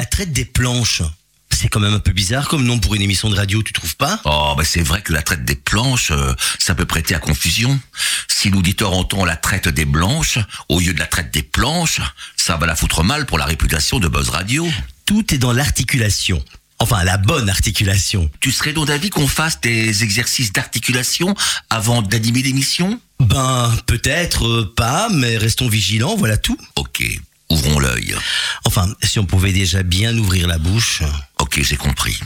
La traite des planches. C'est quand même un peu bizarre comme nom pour une émission de radio, tu trouves pas? Oh, bah c'est vrai que la traite des planches, euh, ça peut prêter à confusion. Si l'auditeur entend la traite des blanches au lieu de la traite des planches, ça va la foutre mal pour la réputation de Buzz Radio. Tout est dans l'articulation. Enfin, la bonne articulation. Tu serais donc d'avis qu'on fasse des exercices d'articulation avant d'animer l'émission? Ben, peut-être euh, pas, mais restons vigilants, voilà tout. Ok, ouvrons l'œil. Enfin, si on pouvait déjà bien ouvrir la bouche. Ok, j'ai compris.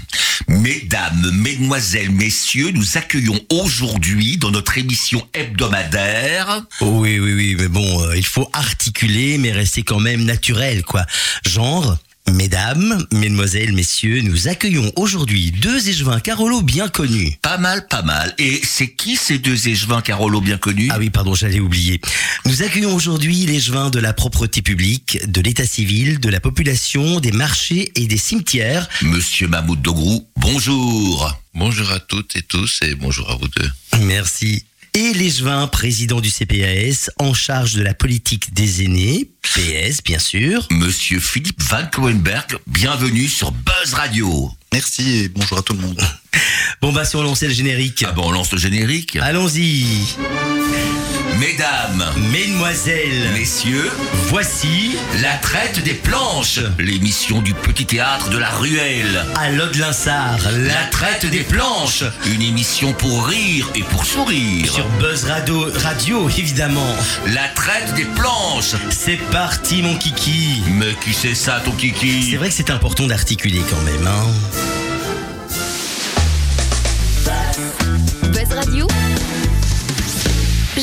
Mesdames, mesdemoiselles, messieurs, nous accueillons aujourd'hui dans notre émission hebdomadaire Oh oui, oui, oui, mais bon, euh, il faut articuler, mais rester quand même naturel, quoi. Genre, mesdames, mesdemoiselles, messieurs, nous accueillons aujourd'hui deux échevins Carolo bien connus. Pas mal, pas mal. Et c'est qui ces deux échevins Carolo bien connus? Ah oui, pardon, j'allais oublier. Nous accueillons aujourd'hui l'échevin de la propreté publique, de l'état civil, de la population, des marchés et des cimetières. Monsieur Mahmoud Dogrou, bonjour. Bonjour à toutes et tous et bonjour à vous deux. Merci. Et l'échevin président du CPAS, en charge de la politique des aînés, PS bien sûr. Monsieur Philippe Van Coenberg, bienvenue sur Buzz Radio. Merci et bonjour à tout le monde. Bon bah si on lançait le générique. Ah bon, on lance le générique. Allons-y. Mesdames, Mesdemoiselles, messieurs, voici la traite des planches, l'émission du petit théâtre de la ruelle. à l'Aude-Linsard, La la traite des planches, une émission pour rire et pour sourire. sur Buzz Radio, Radio évidemment. La traite des planches. C'est parti mon kiki. Mais qui c'est ça ton kiki? C'est vrai que c'est important d'articuler quand même. Hein.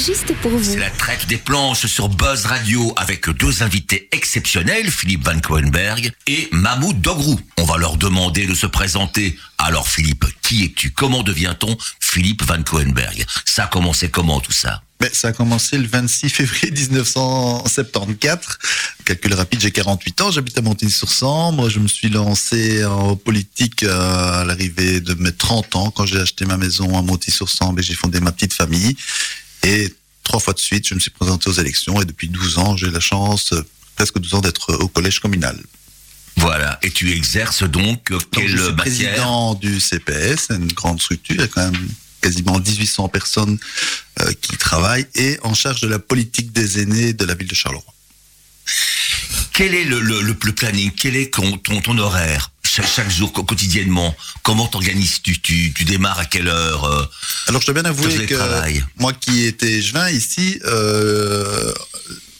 Juste pour vous. C'est la traite des planches sur Buzz Radio avec deux invités exceptionnels, Philippe Van Coenberg et Mahmoud Dogrou. On va leur demander de se présenter. Alors Philippe, qui es-tu? Comment devient-on Philippe Van Coenberg Ça a commencé comment tout ça? Ben, ça a commencé le 26 février 1974. Calcul rapide, j'ai 48 ans, j'habite à Montigny-sur-Sambre. Je me suis lancé en politique euh, à l'arrivée de mes 30 ans quand j'ai acheté ma maison à Montigny-sur-Sambre et j'ai fondé ma petite famille. Et trois fois de suite, je me suis présenté aux élections et depuis 12 ans, j'ai la chance, euh, presque 12 ans, d'être au collège communal. Voilà. Et tu exerces donc Donc, quelle je suis matière président du CPS, une grande structure, il y a quand même quasiment 1800 personnes euh, qui travaillent et en charge de la politique des aînés de la ville de Charleroi. Quel est le, le, le, le planning? Quel est ton, ton, ton horaire? Chaque, chaque jour, quotidiennement Comment t'organises-tu tu, tu démarres à quelle heure euh, Alors je dois bien avouer que moi qui étais échevin ici, euh,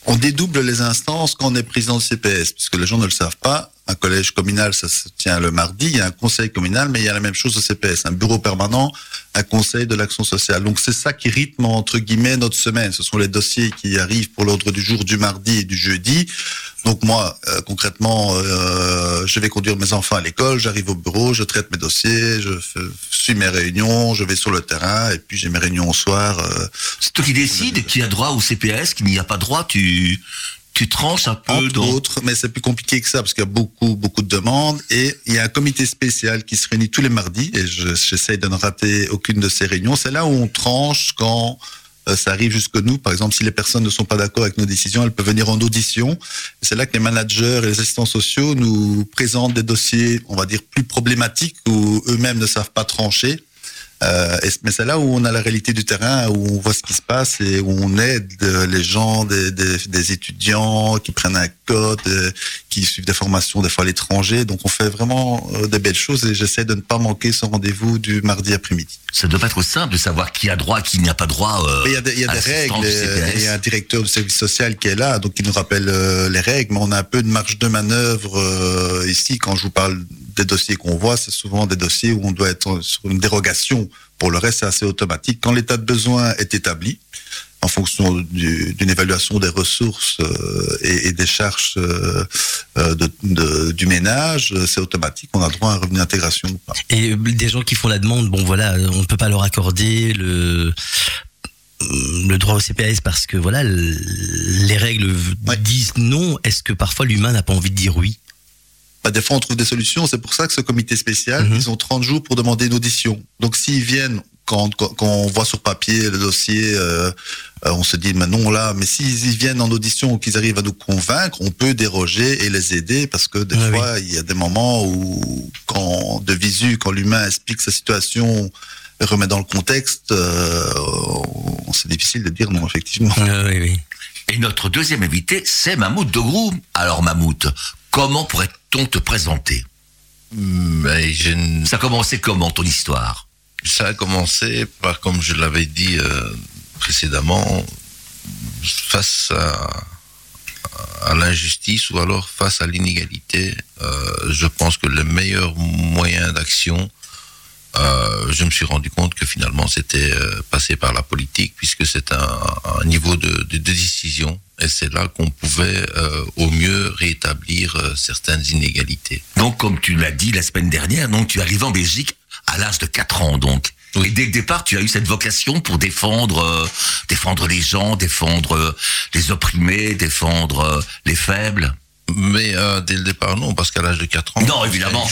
on dédouble les instances quand on est président du CPS, puisque les gens ne le savent pas. Un collège communal, ça se tient le mardi, il y a un conseil communal, mais il y a la même chose au CPS, un bureau permanent, un conseil de l'action sociale. Donc c'est ça qui rythme entre guillemets notre semaine. Ce sont les dossiers qui arrivent pour l'ordre du jour du mardi et du jeudi. Donc moi, euh, concrètement, euh, je vais conduire mes enfants à l'école, j'arrive au bureau, je traite mes dossiers, je fais- suis mes réunions, je vais sur le terrain, et puis j'ai mes réunions au soir. euh, C'est toi qui décides qui a droit au CPS, qui n'y a pas droit. Tu, tu tranches un peu entre dans... autres, mais c'est plus compliqué que ça parce qu'il y a beaucoup, beaucoup de demandes et il y a un comité spécial qui se réunit tous les mardis et je- j'essaye de ne rater aucune de ces réunions. C'est là où on tranche quand euh, ça arrive jusque nous. Par exemple, si les personnes ne sont pas d'accord avec nos décisions, elles peuvent venir en audition. C'est là que les managers et les assistants sociaux nous présentent des dossiers, on va dire, plus problématiques où eux-mêmes ne savent pas trancher. Euh, et- mais c'est là où on a la réalité du terrain, où on voit ce qui se passe et où on aide euh, les gens, des, des, des étudiants qui prennent un code, euh, qui suivent des formations des fois à l'étranger. Donc on fait vraiment euh, des belles choses et j'essaie de ne pas manquer ce rendez-vous du mardi après-midi. Ça doit pas être simple de savoir qui a droit, qui n'y a pas droit. euh, Il y a des, y a des règles, il y a un directeur du service social qui est là, donc il nous rappelle euh, les règles, mais on a un peu de marge de manœuvre euh, ici. Quand je vous parle des dossiers qu'on voit, c'est souvent des dossiers où on doit être sur une dérogation. Pour le reste, c'est assez automatique. Quand l'état de besoin est établi, en fonction du- d'une évaluation des ressources euh, et, et des charges euh, euh, de, de- du ménage, c'est automatique. On a droit à un revenu d'intégration. Et des gens qui font la demande, bon voilà, on ne peut pas leur accorder le le droit au CPS parce que voilà, les règles Ouais. disent non. Est-ce que parfois l'humain n'a pas envie de dire oui? Bah, des fois, on trouve des solutions. C'est pour ça que ce comité spécial, Mhm. ils ont 30 jours pour demander une audition. Donc, s'ils viennent quand, quand, quand on voit sur papier le dossier, euh, euh, on se dit, mais non, là, mais s'ils y viennent en audition ou qu'ils arrivent à nous convaincre, on peut déroger et les aider parce que des Ah fois, il y a des moments où, quand de visu, quand l'humain explique sa situation, et remet dans le contexte, euh, c'est difficile de dire non, effectivement. Ah oui, oui. Et notre deuxième invité, c'est Mammouth Dogrou. Alors Mammouth, comment pourrait-on te présenter Mais je ne- Ça a commencé comment ton histoire? Ça a commencé par, comme je l'avais dit euh, précédemment, face à, à l'injustice ou alors face à l'inégalité. euh, je pense que le meilleur moyen d'action, euh, je me suis rendu compte que finalement c'était euh, passer par la politique puisque c'est un, un niveau de, de- de décision et c'est là qu'on pouvait euh, au mieux rétablir euh, certaines inégalités. Donc, comme tu l'as dit la semaine dernière, donc tu arrives en Belgique à l'âge de 4 ans, donc. Oui. Et dès le départ, tu as eu cette vocation pour défendre, euh, défendre les gens, défendre euh, les opprimés, défendre les faibles. Mais euh, dès le départ, non, parce qu'à l'âge de 4 ans, Non, évidemment.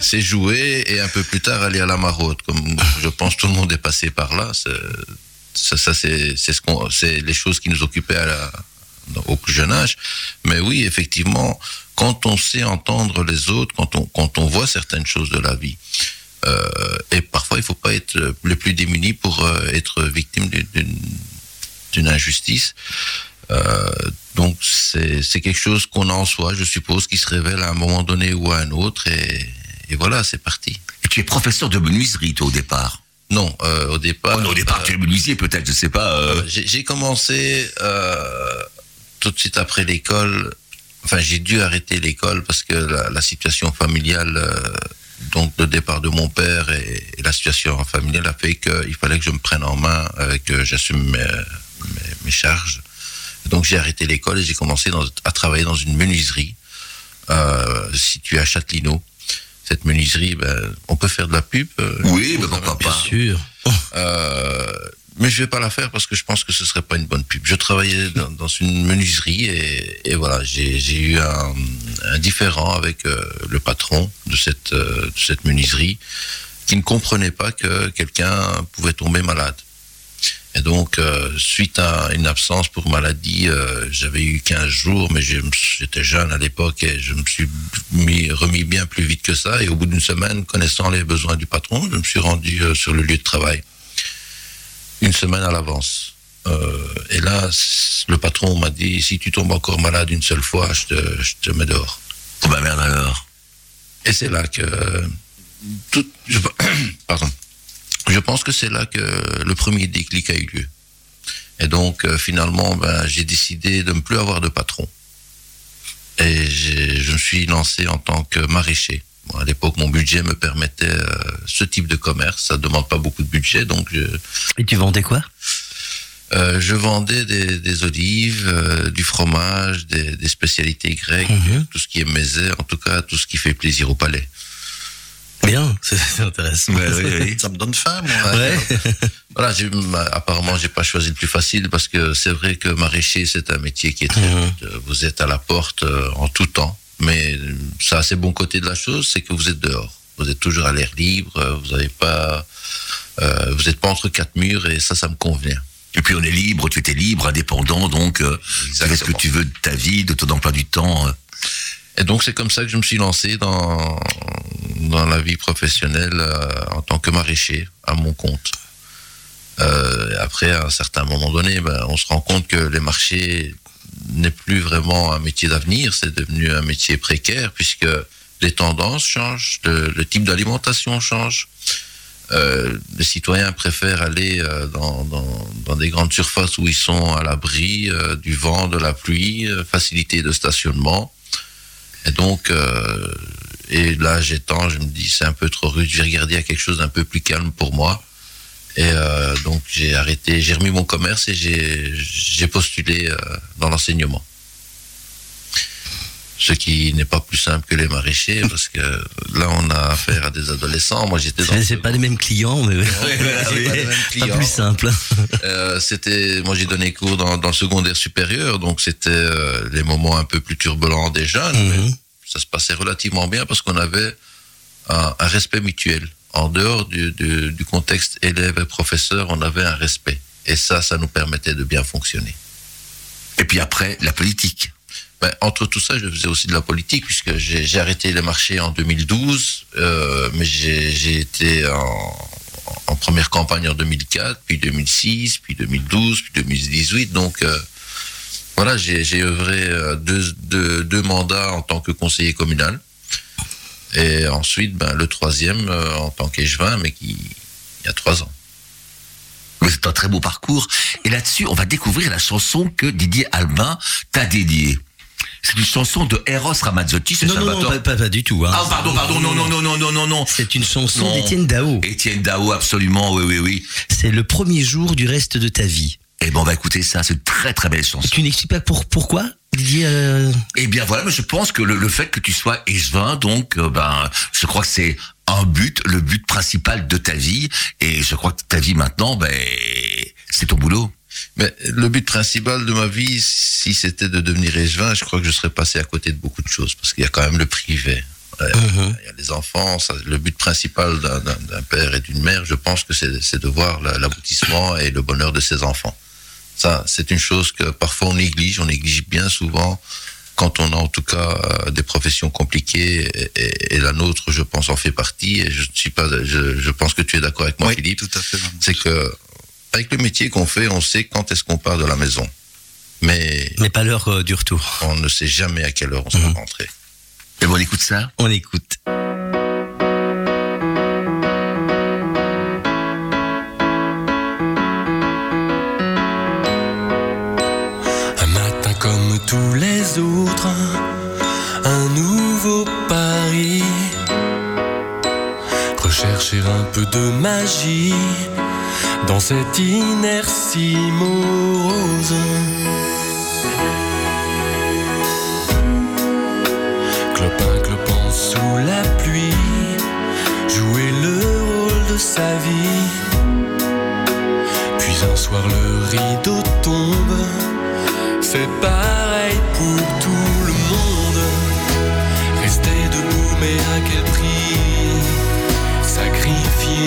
c'est jouer et un peu plus tard aller à la maraude. Comme je pense tout le monde est passé par là. c'est- Ça, ça c'est c'est ce qu'on, c'est les choses qui nous occupaient à la, au plus jeune âge. Mais oui, effectivement, quand on sait entendre les autres, quand on quand on voit certaines choses de la vie. euh, et parfois, il faut pas être le plus démuni pour euh, être victime d'une- injustice. Euh, donc c'est quelque chose qu'on a en soi, je suppose, qui se révèle à un moment donné ou à un autre, et, et voilà, c'est parti. Et tu es professeur de menuiserie, toi, au départ? Non, euh, au départ. Oh non, au départ, euh, tu es menuisier, peut-être, je sais pas. euh, j'ai j'ai commencé euh, tout de suite après l'école. Enfin, j'ai dû arrêter l'école parce que la, la situation familiale, euh, donc le départ de mon père et, et la situation familiale a fait qu'il fallait que je me prenne en main, euh, que j'assume mes, mes, mes charges. Donc j'ai arrêté l'école et j'ai commencé dans- à travailler dans une menuiserie euh, située à Châtelineau. Cette menuiserie, ben, on peut faire de la pub. euh, Oui, mais vous pourquoi pas. Bien sûr. euh, mais je vais pas la faire parce que je pense que ce serait pas une bonne pub. Je travaillais dans, dans une menuiserie et, et voilà, j'ai j'ai eu un, un différend avec euh, le patron de cette, euh, de cette menuiserie qui ne comprenait pas que quelqu'un pouvait tomber malade. Et donc, euh, suite à une absence pour maladie, euh, j'avais eu 15 jours, mais j'étais jeune à l'époque et je me suis mis, remis bien plus vite que ça. Et au bout d'une semaine, connaissant les besoins du patron, je me suis rendu euh, sur le lieu de travail une semaine à l'avance. Et là, le patron m'a dit, si tu tombes encore malade une seule fois, je te, je te mets dehors. Oh bah merde alors. Et c'est là que tout, je, pardon, je pense que c'est là que le premier déclic a eu lieu. Et donc euh, finalement, ben, j'ai décidé de ne plus avoir de patron. Et je me suis lancé en tant que maraîcher. Bon, à l'époque, mon budget me permettait euh, ce type de commerce. Ça ne demande pas beaucoup de budget, donc je, Et tu vendais quoi? Euh, je vendais des, des olives, euh, du fromage, des, des spécialités grecques, Mhm. tout ce qui est mésé, en tout cas tout ce qui fait plaisir au palais. Bien, c'est c'est. Ouais, oui, oui. Ça me donne faim, moi. Ouais. Voilà, apparemment j'ai pas choisi le plus facile parce que c'est vrai que maraîcher c'est un métier qui est très rude. Vous êtes à la porte euh, en tout temps, mais euh, ça a ses bons côtés de la chose, c'est que vous êtes dehors. Vous êtes toujours à l'air libre, vous n'avez pas, euh, vous n'êtes pas entre quatre murs et ça, ça me convient. Et puis on est libre, tu étais libre, indépendant, donc euh, tu fais ce que tu veux de ta vie, de ton emploi du temps. euh. Et donc c'est comme ça que je me suis lancé dans dans la vie professionnelle euh, en tant que maraîcher à mon compte. Euh, après, à un certain moment donné, ben, on se rend compte que les marchés n'est plus vraiment un métier d'avenir, c'est devenu un métier précaire puisque les tendances changent, le, type d'alimentation change. Euh, les citoyens préfèrent aller euh, dans, dans, dans des grandes surfaces où ils sont à l'abri euh, du vent, de la pluie, euh, facilité de stationnement. Et donc, euh, et là, j'étends, je me dis, c'est un peu trop rude, je vais regarder à quelque chose d'un peu plus calme pour moi. Et euh, donc, j'ai arrêté, j'ai remis mon commerce et j'ai j'ai postulé euh, dans l'enseignement. Ce qui n'est pas plus simple que les maraîchers, parce que là, on a affaire à des adolescents. Moi, j'étais dans. C'est pas les mêmes clients, mais pas plus simple. Euh, c'était, moi j'ai donné cours dans, dans le secondaire supérieur, donc c'était euh, les moments un peu plus turbulents des jeunes. mais Mhm. ça se passait relativement bien parce qu'on avait un, un respect mutuel en dehors du, du, du contexte élève et professeur, on avait un respect. Et ça, ça nous permettait de bien fonctionner. Et puis après, la politique. Ben, entre tout ça, je faisais aussi de la politique, puisque j'ai arrêté les marchés en 2012, euh, mais j'ai été en, première campagne en 2004, puis 2006, puis 2012, puis 2018. Donc euh, voilà, j'ai œuvré euh, deux, mandats en tant que conseiller communal. Et ensuite, ben, le troisième en tant qu'échevin, mais qui il y a trois ans. C'est un très beau parcours. Et là-dessus, on va découvrir la chanson que Didier Albin t'a dédiée. C'est une chanson de Eros Ramazzotti, c'est Non, non, non, Salvatore. pas, pas- pas du tout. hein. Ah, pardon, pardon, non, non, non, non, non, non, non. C'est une chanson d'Étienne Dao. Étienne Dao, absolument, oui, oui, oui. C'est le premier jour du reste de ta vie. Eh ben, on va écouter ça, c'est une très très belle chanson. Tu n'expliques pas pour, pourquoi, Didier euh, Eh bien voilà, mais je pense que le, le fait que tu sois échevin, donc, euh, ben, je crois que c'est un but, le but principal de ta vie. Et je crois que ta vie maintenant, ben, c'est ton boulot. Mais le but principal de ma vie, si c'était de devenir échevin, je crois que je serais passé à côté de beaucoup de choses, parce qu'il y a quand même le privé. Ouais, Mhm. Il y a les enfants, ça, le but principal d'un- père et d'une mère, je pense que c'est de voir la- l'aboutissement et le bonheur de ses enfants. Ça, c'est une chose que parfois on néglige, on néglige bien souvent quand on a en tout cas euh, des professions compliquées et, et- et la nôtre, je pense, en fait partie. Et je ne suis pas, je, je pense que tu es d'accord avec moi, Oui, Philippe tout à fait. C'est que avec le métier qu'on fait, on sait quand est-ce qu'on part de la maison. Mais Mais pas l'heure euh, du retour. on ne sait jamais à quelle heure on sera Mhm. rentré. Et bon, on écoute ça. On écoute. Un matin comme tous les autres, un nouveau pari. Rechercher un peu de magie dans cette inertie morose. Clopin clopant sous la pluie, jouer le rôle de sa vie. Puis un soir le rideau tombe. C'est pareil pour tout le monde. Rester debout, mais à quel prix?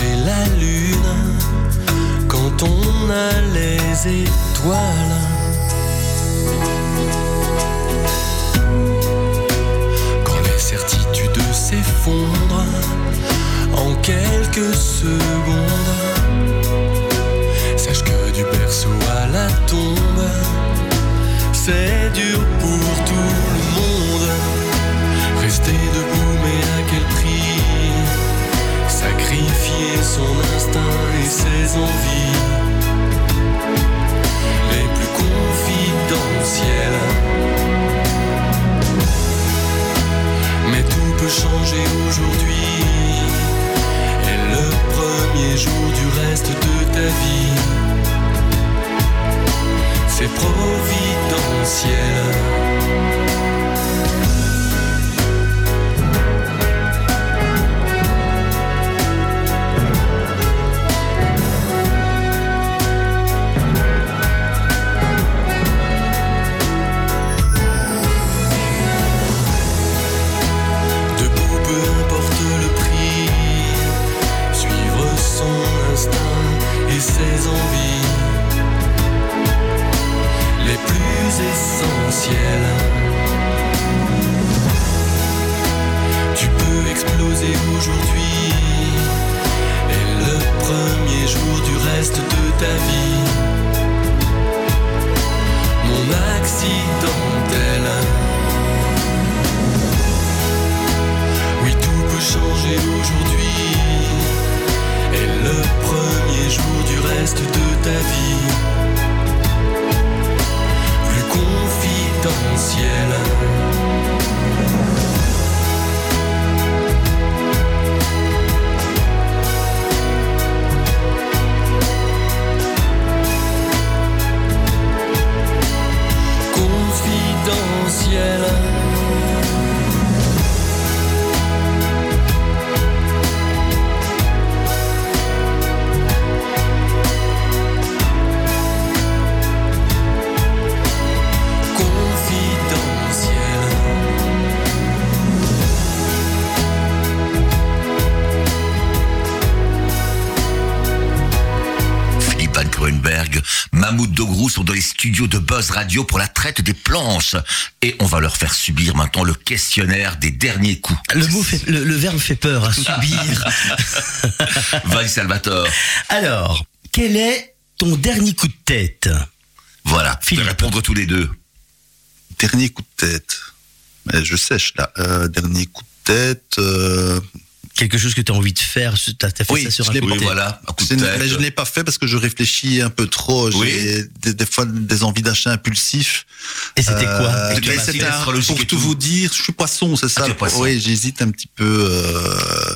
la lune quand on a les étoiles? Quand les certitudes s'effondrent en quelques secondes. Sache que du berceau à la tombe, c'est dur pour tout son instinct et ses envies les plus confidentielles. Mais tout peut changer aujourd'hui. Et le premier jour du reste de ta vie, c'est providentiel. Tu peux exploser aujourd'hui et le premier jour du reste de ta vie. Mon accidentel. Oui, tout peut changer aujourd'hui. Et le premier jour du reste de ta vie, confidentiel. ciel. Radio pour la traite des planches. Et on va leur faire subir maintenant le questionnaire des derniers coups. Le mot fait, le, le verbe fait peur à subir. Vas-y Salvatore. Alors, quel est ton dernier coup de tête? Voilà, Philippe. de répondre tous les deux. Dernier coup de tête. Mais je sèche là. Euh, dernier coup de tête. euh, Quelque chose que tu as envie de faire T'as as fait Oui, ça sur un coup Oui, voilà, mais je ne l'ai pas fait parce que je réfléchis un peu trop. J'ai Oui. des, des fois des envies d'achat impulsifs. Et c'était quoi Euh, Et mais un- pour tout tout. vous dire, je suis poisson, c'est ça. le- poisson. Oui, j'hésite un petit peu, euh,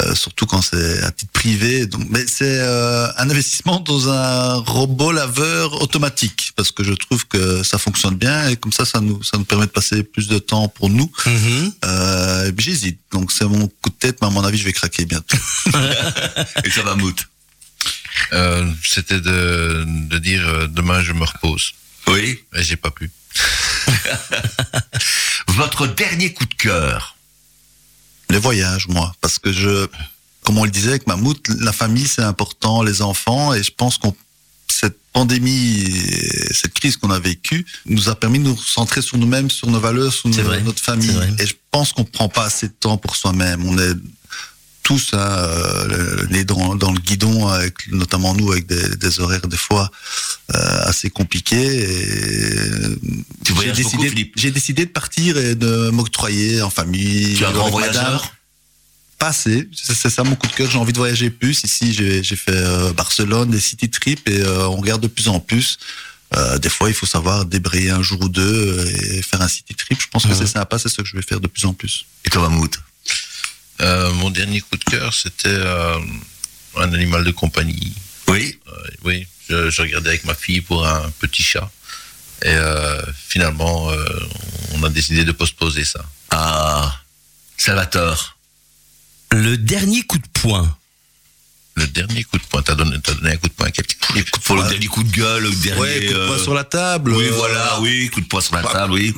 euh, surtout quand c'est à titre privé. Donc, mais c'est euh, un investissement dans un robot laveur automatique parce que je trouve que ça fonctionne bien et comme ça, ça nous ça nous permet de passer plus de temps pour nous. Mhm. Euh, j'hésite. Donc c'est mon coup de tête, mais à mon avis, je vais craquer bientôt. Et ça va mout. Euh, C'était de, de dire euh, demain je me repose. Oui. Et j'ai pas pu. Votre dernier coup de cœur. Les voyages, moi, parce que je, comme on le disait avec Mammouth, la famille c'est important, les enfants, et je pense qu'on cette pandémie, et cette crise qu'on a vécue, nous a permis de nous centrer sur nous-mêmes, sur nos valeurs, sur nos- vrai, notre famille. Et je pense qu'on prend pas assez de temps pour soi-même. On est tous hein, euh, le- les dans, dans le guidon, avec notamment nous, avec des, des horaires des fois euh, assez compliqués. Tu j'ai décidé, j'ai décidé de partir et de m'octroyer en famille. Tu es un grand voyageur Pas assez. C'est ça mon coup de cœur. J'ai envie de voyager plus. Ici, j'ai fait euh, Barcelone, des city trips et euh, on regarde de plus en plus. Euh, des fois, il faut savoir débrayer un jour ou deux euh, et faire un city trip. Je pense que c'est sympa. C'est ce que je vais faire de plus en plus. Et toi, Mahmoud? Euh, mon dernier coup de cœur, c'était euh, un animal de compagnie. Oui. Euh, oui, je, je regardais avec ma fille pour un petit chat. Et finalement, on a décidé de postposer ça. Ah, Salvatore. Le dernier coup de poing. Le dernier coup de poing, t'as donné, un coup de poing à quelqu'un Pour le dernier coup de gueule, le dernier. Ouais, coup de poing sur la table. Oui, voilà, oui, coup de poing sur la table, oui.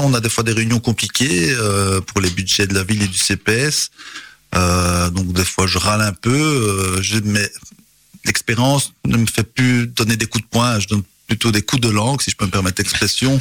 On a des fois des réunions compliquées euh, pour les budgets de la ville et du CPS. Euh, donc des fois je râle un peu. Euh, mais l'expérience ne me fait plus donner des coups de poing. Je donne plutôt des coups de langue, si je peux me permettre l'expression.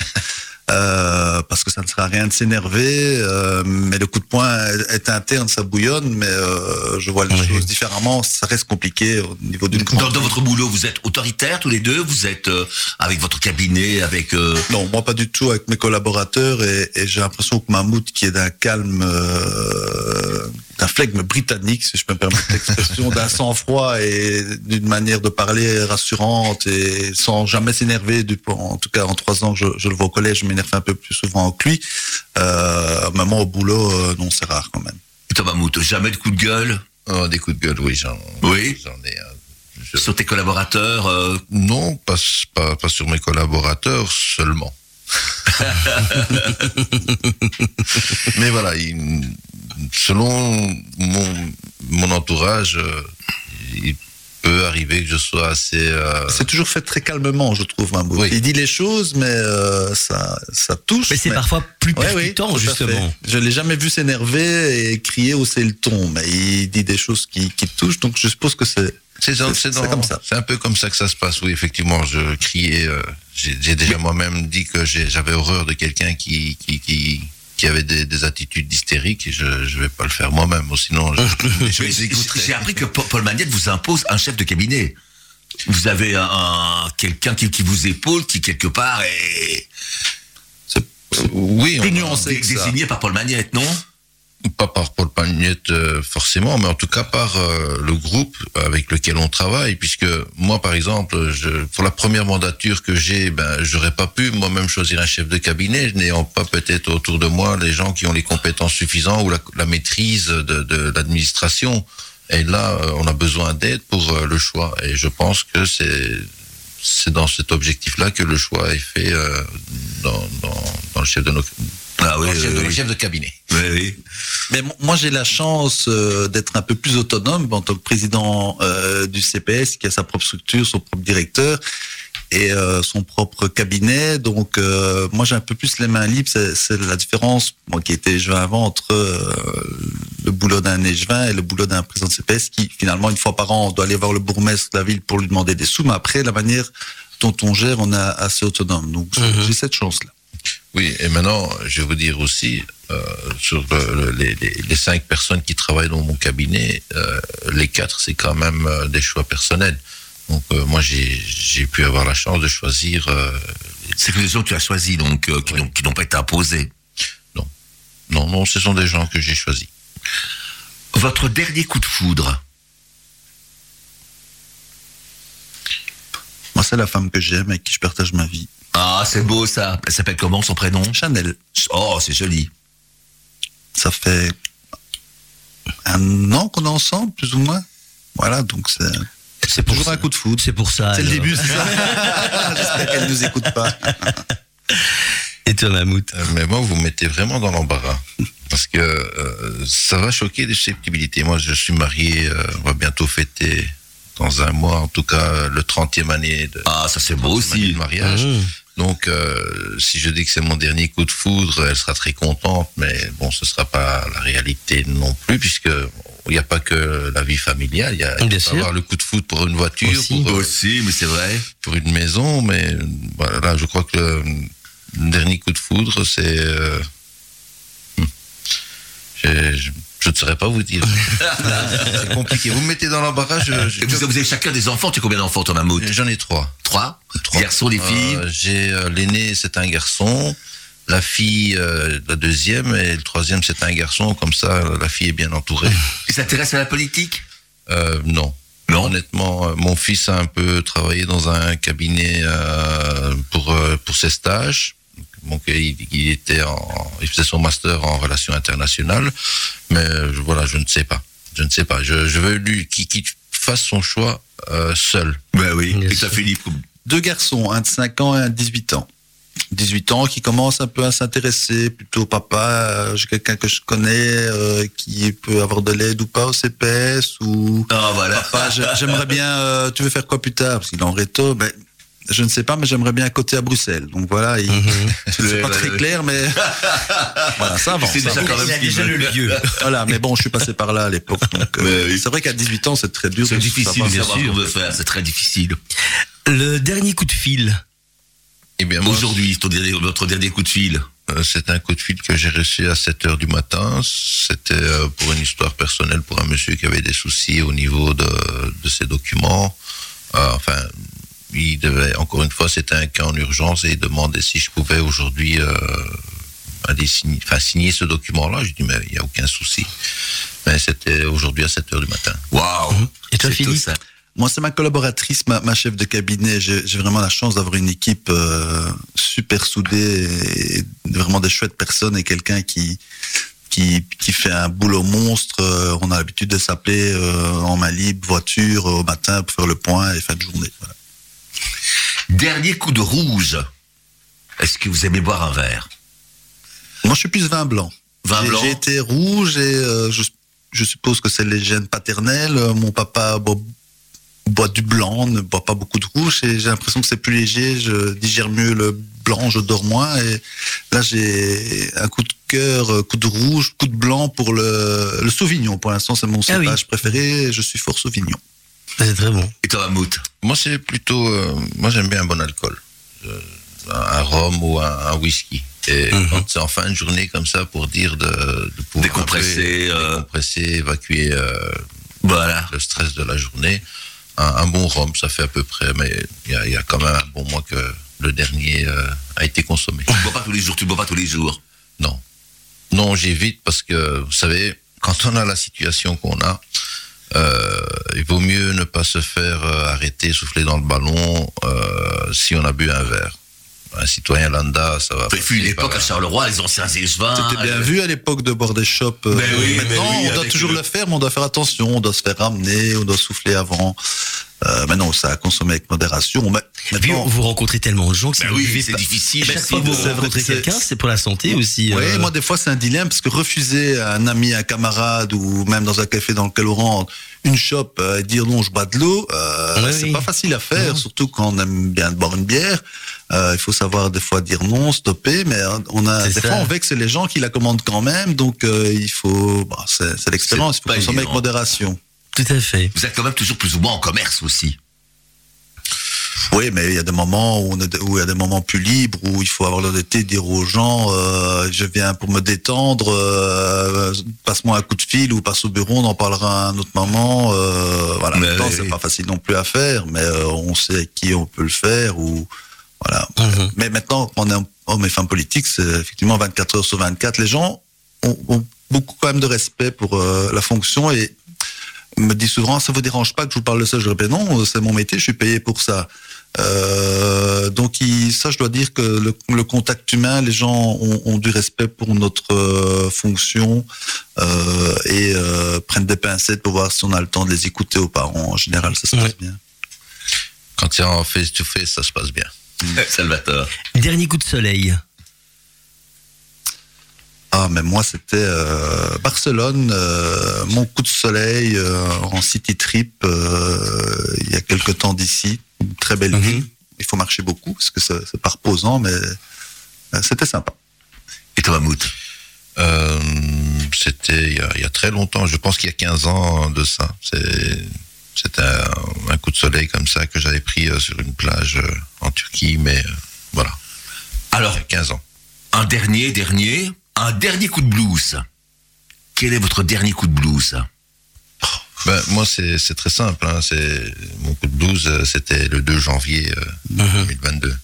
Euh, parce que ça ne sert à rien de s'énerver, euh, mais le coup de poing est, interne, ça bouillonne, mais euh, je vois les Oui. choses différemment. Ça reste compliqué au niveau d'une grande Dans, dans votre boulot, vous êtes autoritaire tous les deux Vous êtes euh, avec votre cabinet, avec... euh, Non, moi pas du tout avec mes collaborateurs et, et j'ai l'impression que Mahmoud, qui est d'un calme, euh, d'un flegme britannique, si je peux me permettre l'expression, d'un sang-froid et d'une manière de parler rassurante et sans jamais s'énerver. du- En tout cas, en trois ans, je, je le vois au collège, je m'énerve un peu plus souvent que lui. Euh, maman au boulot, euh, non, c'est rare quand même. Et toi, Mahmoud, jamais de coup de gueule? Oh, Des coups de gueule, oui, j'en Oui. ai. euh, je- sur tes collaborateurs euh, Non, pas, pas, pas sur mes collaborateurs seulement. Mais voilà, il- selon mon, mon entourage, euh, il peut arriver que je sois assez... euh, C'est toujours fait très calmement, je trouve, Mahmoud. Oui. Il dit les choses, mais euh, ça, ça touche. Mais c'est parfois plus Ouais, oui, percutant, à justement. Je l'ai jamais vu s'énerver et crier hausser le ton, mais il dit des choses qui, qui touchent, donc je suppose que c'est. C'est comme ça. Un peu comme ça que ça se passe. Oui, effectivement, je criais. euh, j'ai déjà moi-même dit que j'avais horreur de quelqu'un qui, qui, qui, qui avait des, des attitudes hystériques et je ne vais pas le faire moi-même. Sinon, je, je. J'ai appris que Paul Magnette vous impose un chef de cabinet. Vous avez un, un- quelqu'un qui, qui vous épaule, qui quelque part est Oui, on- ça. désigné par Paul Magnette, non? Pas par Paul Pagnette euh, forcément, mais en tout cas par euh, le groupe avec lequel on travaille, puisque moi, par exemple, je, pour la première mandature que j'ai, ben, j'aurais pas pu moi-même choisir un chef de cabinet, n'ayant pas peut-être autour de moi les gens qui ont les compétences suffisantes ou la, maîtrise de, l'administration. Et là, euh, on a besoin d'aide pour le choix. Et je pense que c'est dans cet objectif-là que le choix est fait dans, dans, le chef de nos, Ah oui, chef, oui, de, le oui. chef de cabinet. Oui, oui. Mais mo- moi, j'ai la chance euh, d'être un peu plus autonome en tant que président euh, du CPS, qui a sa propre structure, son propre directeur et euh, son propre cabinet. Donc, euh, moi, j'ai un peu plus les mains libres. C'est la différence, moi qui étais échevin avant, entre euh, le boulot d'un échevin et le boulot d'un président de CPS, qui finalement, une fois par an, on doit aller voir le bourgmestre de la ville pour lui demander des sous. Mais après, la manière dont on gère, on est assez autonome. Donc, j'ai cette chance-là. Oui, et maintenant, je vais vous dire aussi, euh, sur le- le- les, cinq personnes qui travaillent dans mon cabinet, euh, les quatre, c'est quand même euh, des choix personnels. Donc, euh, moi, j'ai j'ai pu avoir la chance de choisir. euh, C'est que les gens que tu as choisis, donc, euh, qui Oui. n'ont- qui n'ont pas été imposés. non, non, ce sont des gens que j'ai choisis. Votre dernier coup de foudre Moi, c'est la femme que j'aime et avec qui je partage ma vie. Ah, c'est beau ça. Elle s'appelle comment son prénom? Chanel. Oh, c'est joli. Ça fait un an qu'on est ensemble, plus ou moins. Voilà, donc c'est C'est pour toujours ça. un coup de foudre. C'est pour ça. C'est le début, c'est ça J'espère qu'elle nous écoute pas. Et toi, Mammouth Euh, Mais moi, vous me mettez vraiment dans l'embarras. Parce que euh, ça va choquer des susceptibilités. Moi, je suis marié, euh, on va bientôt fêter dans un mois, en tout cas, le 30e année de, Ah, ça c'est beau 30e année aussi. de mariage. Mmh. Donc, euh, si je dis que c'est mon dernier coup de foudre, elle sera très contente, mais bon, ce sera pas la réalité non plus, puisque il n'y a pas que la vie familiale, il y a, il avoir le coup de foudre pour une voiture, Aussi. pour, euh, Aussi, mais c'est vrai. pour une maison, mais voilà, là, je crois que le, le dernier coup de foudre, c'est... euh, hmm. Je, ne saurais pas vous dire. c'est compliqué. Vous me mettez dans l'embarras, je- je- Et vous, vous avez chacun des enfants. Tu as combien d'enfants, toi, Mammouth j'en ai trois. Trois? Trois. Garçons, des filles? Euh, J'ai euh, l'aîné, c'est un garçon. La fille, euh, la deuxième, et le troisième, c'est un garçon. Comme ça, la fille est bien entourée. Ils s'intéressent à la politique? Non. Non? Honnêtement, mon fils a un peu travaillé dans un cabinet pour pour ses stages. Donc il, il était en, il faisait son master en relations internationales, mais euh, voilà, je ne sais pas, je ne sais pas. Je, je veux lui qu'il qu'il fasse son choix euh, seul. Ben oui. Bien Et sûr. Philippe Deux garçons, un de 5 ans et un de 18 ans. 18 ans qui commence un peu à s'intéresser plutôt au papa. Euh, J'ai quelqu'un que je connais euh, qui peut avoir de l'aide ou pas au CPS ou Ah, voilà. papa, j'ai- j'aimerais bien. euh, tu veux faire quoi plus tard? Parce qu'il est en réto. Ben, je ne sais pas, mais j'aimerais bien un côté à Bruxelles. Donc voilà, il- c'est Ouais, pas très clair, mais voilà, ça avance. C'est ça déjà avance. même Il a déjà le lieu. Voilà, mais bon, je suis passé par là à l'époque. donc, euh, oui. C'est vrai qu'à 18 ans, c'est très dur. C'est de difficile de ce qu'on veut faire. C'est très difficile. Le dernier coup de fil. Eh bien, Aujourd'hui, notre dernier coup de fil. Euh, C'est un coup de fil que j'ai reçu à 7 heures du matin. C'était euh, pour une histoire personnelle pour un monsieur qui avait des soucis au niveau de, de ses documents. Euh, enfin, il devait, encore une fois, c'était un cas en urgence et il demandait si je pouvais aujourd'hui euh, aller signer, enfin, signer ce document-là. Je dis, mais il n'y a aucun souci. Mais c'était aujourd'hui à 7 heures du matin. Waouh. Et toi, Philippe tout ça. Moi, c'est ma collaboratrice, ma, ma chef de cabinet. J'ai vraiment la chance d'avoir une équipe euh, super soudée et vraiment des chouettes personnes et quelqu'un qui, qui qui fait un boulot monstre. Euh, on a l'habitude de s'appeler euh, en main libre, voiture, au matin pour faire le point et fin de journée. Voilà. Dernier coup de rouge. Est-ce que vous aimez boire un verre? Moi, je suis plus vin blanc. Vin J'ai- blanc? J'ai été rouge et euh, je, je suppose que c'est les gènes paternels. Euh, Mon papa boit, boit du blanc, ne boit pas beaucoup de rouge et j'ai l'impression que c'est plus léger. Je digère mieux le blanc, je dors moins. Et là, j'ai un coup de cœur, euh, coup de rouge, coup de blanc pour le, le Sauvignon. Pour l'instant, c'est mon Ah oui. cépage préféré. et Je suis fort Sauvignon. C'est très bon. Et toi, Mammouth Moi, c'est plutôt. euh, moi, j'aime bien un bon alcool. Euh, un rhum ou un, un whisky. Et Mhm. quand c'est en fin de journée comme ça pour dire de, de pouvoir Décompresser, peu euh. décompresser, évacuer euh, Voilà. le stress de la journée, un, un bon rhum, ça fait à peu près. Mais il y y a quand même un bon mois que le dernier euh, a été consommé. Tu bois pas tous les jours, tu bois pas tous les jours. Non. Non, j'évite parce que, vous savez, quand on a la situation qu'on a, il vaut mieux ne pas se faire euh, arrêter, souffler dans le ballon euh, si on a bu un verre. Un citoyen lambda, ça va. Il fut une époque à Charleroi, les anciens échevins. C'était bien euh, vu à l'époque de boire des chopes. euh, Ben oui, Maintenant, ben oui, on doit toujours le- le faire, mais on doit faire attention. On doit se faire ramener, on doit souffler avant. Euh, maintenant, ça a consommé avec modération. Maintenant, vous rencontrez tellement de gens que Ben oui, c'est pas- difficile Chaque fois que vous rencontrez quelqu'un, c'est pour la santé aussi. Oui, euh, moi des fois c'est un dilemme parce que refuser à un ami, un camarade ou même dans un café dans lequel on rentre une shop euh, et dire non je bois de l'eau, euh, Oui, c'est pas facile à faire, Non. surtout quand on aime bien boire une bière. Euh, il faut savoir des fois dire non, stopper, mais euh, on a des ça. fois on vexe les gens qui la commandent quand même, donc euh, il faut, bah, c'est l'expérience, il faut consommer avec modération. Tout à fait. Vous êtes quand même toujours plus ou moins en commerce aussi. Oui, mais il y a des moments où, on est- où il y a des moments plus libres, où il faut avoir l'honnêteté de dire aux gens, euh, je viens pour me détendre, euh, passe-moi un coup de fil ou passe au bureau, on en parlera à un autre moment. Euh, voilà, Mais temps, c'est pas facile non plus à faire, mais euh, on sait avec qui on peut le faire ou voilà. Mhm. Mais maintenant, quand on est homme et femme politique, c'est effectivement 24 heures sur 24. Les gens ont, ont beaucoup quand même de respect pour euh, la fonction et me dit souvent, ça vous dérange pas que je vous parle de ça? Je répète non, c'est mon métier, je suis payé pour ça. Euh, donc il- ça, je dois dire que le, le contact humain, les gens ont, ont du respect pour notre euh, fonction euh, et euh, prennent des pincettes pour voir si on a le temps de les écouter aux parents. En général, ça se passe Ouais. bien. Quand c'est en face-to-face, ça se passe bien. Salvatore. Dernier coup de soleil. Ah, mais moi, c'était euh, Barcelone, euh, mon coup de soleil euh, en city trip euh, il y a quelque temps d'ici. Une très belle Mhm. ville. Il faut marcher beaucoup parce que c'est c'est pas reposant, mais euh, c'était sympa. Et toi, Euh, C'était il, y a- il y a très longtemps, je pense qu'il y a 15 ans de ça. C'est- C'était un, un coup de soleil comme ça que j'avais pris sur une plage en Turquie, mais euh, voilà, Alors, il y a 15 ans. un dernier, dernier, un dernier coup de blues. Quel est votre dernier coup de blues? Ben, moi, c'est c'est très simple. hein. C'est Mon coup de blues, euh, c'était le 2 janvier euh, Mhm. 2022.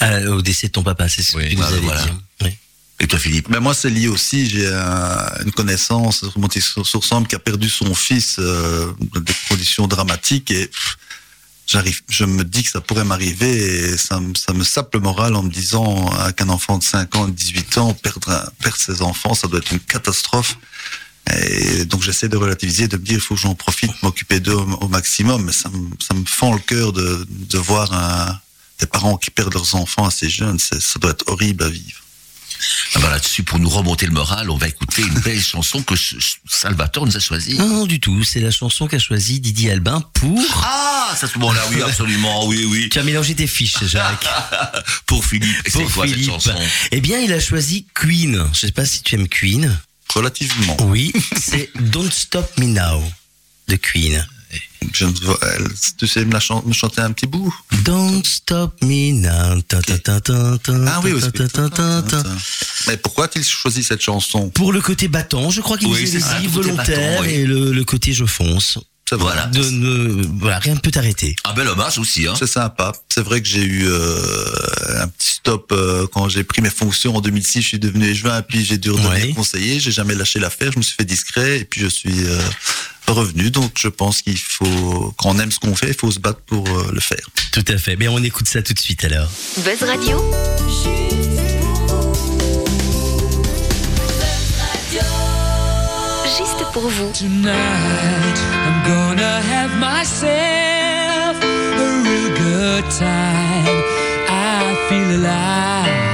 Ah, au décès de ton papa, c'est ce Oui, que voilà, dit. Oui. Et toi, Philippe? Mais moi, c'est lié aussi. J'ai un- une connaissance sur Montier-sur-Sambre qui a perdu son fils euh, dans des conditions dramatiques et pff, j'arrive, je me dis que ça pourrait m'arriver et ça, me- ça me sape le moral en me disant qu'un enfant de 5 ans, 18 ans, perdre, perdre ses enfants, ça doit être une catastrophe. Et donc j'essaie de relativiser, de me dire il faut que j'en profite, m'occuper d'eux au, maximum, mais ça me, fend le cœur de, voir des parents qui perdent leurs enfants assez jeunes. Ça doit être horrible à vivre. Ah ben Là-dessus, pour nous remonter le moral, on va écouter une belle chanson que Salvatore nous a choisie. Non, non, du tout. C'est la chanson qu'a choisie Didier Albin pour. Ah, c'est à ce moment-là, oui, absolument, oui, oui. Tu as mélangé tes fiches, Jacques. Pour Philippe. Et c'est Pour quoi Philippe. cette chanson? Eh bien, il a choisi Queen. Je sais pas si tu aimes Queen. Relativement. Oui, c'est Don't Stop Me Now de Queen. Je tu sais me, la chan- me chanter un petit bout Don't Stop Me Now. Ta, ta, ta, ta, ta, Ah oui, ta, oui. ta, ta, ta, ta. Mais pourquoi a-t-il choisi cette chanson? Pour le côté battant, je crois qu'il Oui, ça, côté volontaire battant, oui. et le, le côté je fonce. C'est vrai. Voilà. De, ne- voilà, rien ne peut t'arrêter. Un bel hommage aussi, hein. C'est sympa. C'est vrai que j'ai eu euh, un petit stop euh, quand j'ai pris mes fonctions en 2006. Je suis devenu échevin, puis j'ai dû redevenir Ouais. conseiller. J'ai jamais lâché l'affaire. Je me suis fait discret et puis je suis euh, revenu. Donc je pense qu'il faut, quand on aime ce qu'on fait, il faut se battre pour euh, le faire. Tout à fait. Mais on écoute ça tout de suite alors. Buzz Radio, juste pour vous. Tonight, I'm gonna have myself a real good time. I feel alive.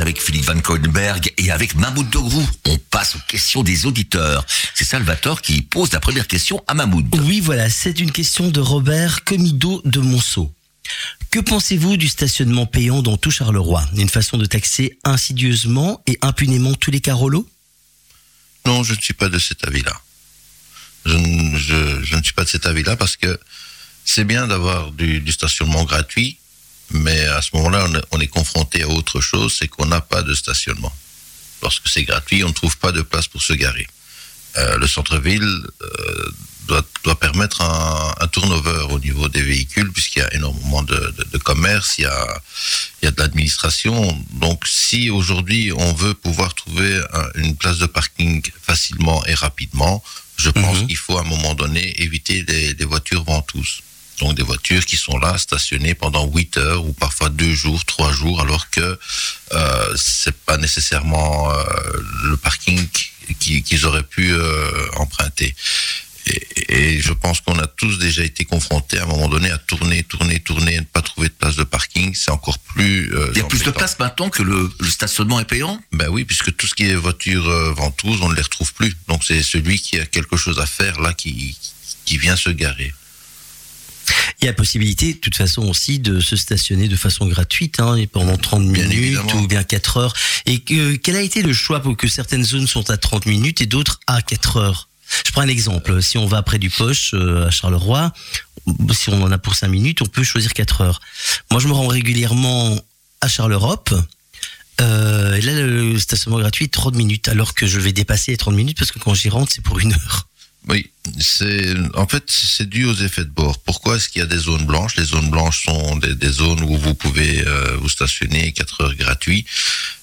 Avec Philippe Van Koenberg et avec Mahmoud Dogrou. On passe aux questions des auditeurs. C'est Salvatore qui pose la première question à Mahmoud. Oui, voilà, c'est une question de Robert Comido de Monceau. Que pensez-vous du stationnement payant dans tout Charleroi? Une façon de taxer insidieusement et impunément tous les carolos? Non, je ne suis pas de cet avis-là. Je, ne- je- je ne suis pas de cet avis-là parce que c'est bien d'avoir du, du stationnement gratuit, mais à ce moment-là, on est, on est confronté à autre chose, c'est qu'on n'a pas de stationnement. Lorsque c'est gratuit, on ne trouve pas de place pour se garer. Euh, le centre-ville euh, doit, doit permettre un, un turnover au niveau des véhicules, puisqu'il y a énormément de, de- de commerce, il y a, il y a de l'administration. Donc, si aujourd'hui on veut pouvoir trouver un- une place de parking facilement et rapidement, je pense Mhm. qu'il faut à un moment donné éviter les, les voitures ventouses. Donc des voitures qui sont là stationnées pendant 8 heures ou parfois 2 jours, 3 jours, alors que euh, c'est pas nécessairement euh, le parking qui- qu'ils auraient pu euh, emprunter. Et, et je pense qu'on a tous déjà été confrontés à un moment donné à tourner, tourner, tourner et ne pas trouver de place de parking. C'est encore plus. euh, Il y a plus de place maintenant que le, le stationnement est payant? Ben oui, puisque tout ce qui est voiture euh, ventouse, on ne les retrouve plus. Donc c'est celui qui a quelque chose à faire là qui, qui vient se garer. Il y a possibilité, de toute façon aussi, de se stationner de façon gratuite, hein, et pendant 30 Bien minutes évidemment. ou bien 4 heures. Et que, quel a été le choix pour que certaines zones sont à 30 minutes et d'autres à 4 heures? Je prends un exemple. Si on va près du Poche, euh, à Charleroi, si on en a pour 5 minutes, on peut choisir 4 heures. Moi, je me rends régulièrement à Charlerop. Euh, et là, le stationnement gratuit est 30 minutes, alors que je vais dépasser les 30 minutes parce que quand j'y rentre, c'est pour une heure. Oui, c'est en fait c'est dû aux effets de bord. Pourquoi est-ce qu'il y a des zones blanches? Les zones blanches sont des, des zones où vous pouvez euh, vous stationner 4 heures gratuit.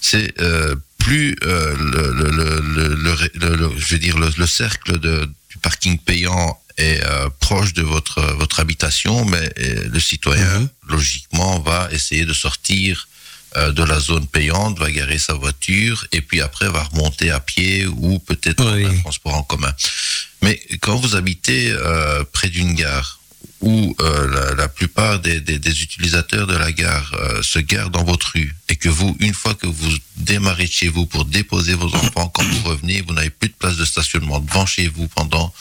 C'est euh, plus euh, le, le, le, le, je veux dire le, le cercle de, du parking payant est euh, proche de votre votre habitation, mais euh, le citoyen Mhm. logiquement va essayer de sortir de la zone payante, va garer sa voiture et puis après va remonter à pied ou peut-être Oui. un transport en commun. Mais quand vous habitez euh, près d'une gare où euh, la, la plupart des, des, des utilisateurs de la gare euh, se garent dans votre rue et que vous, une fois que vous démarrez de chez vous pour déposer vos enfants, quand vous revenez, vous n'avez plus de place de stationnement devant chez vous pendant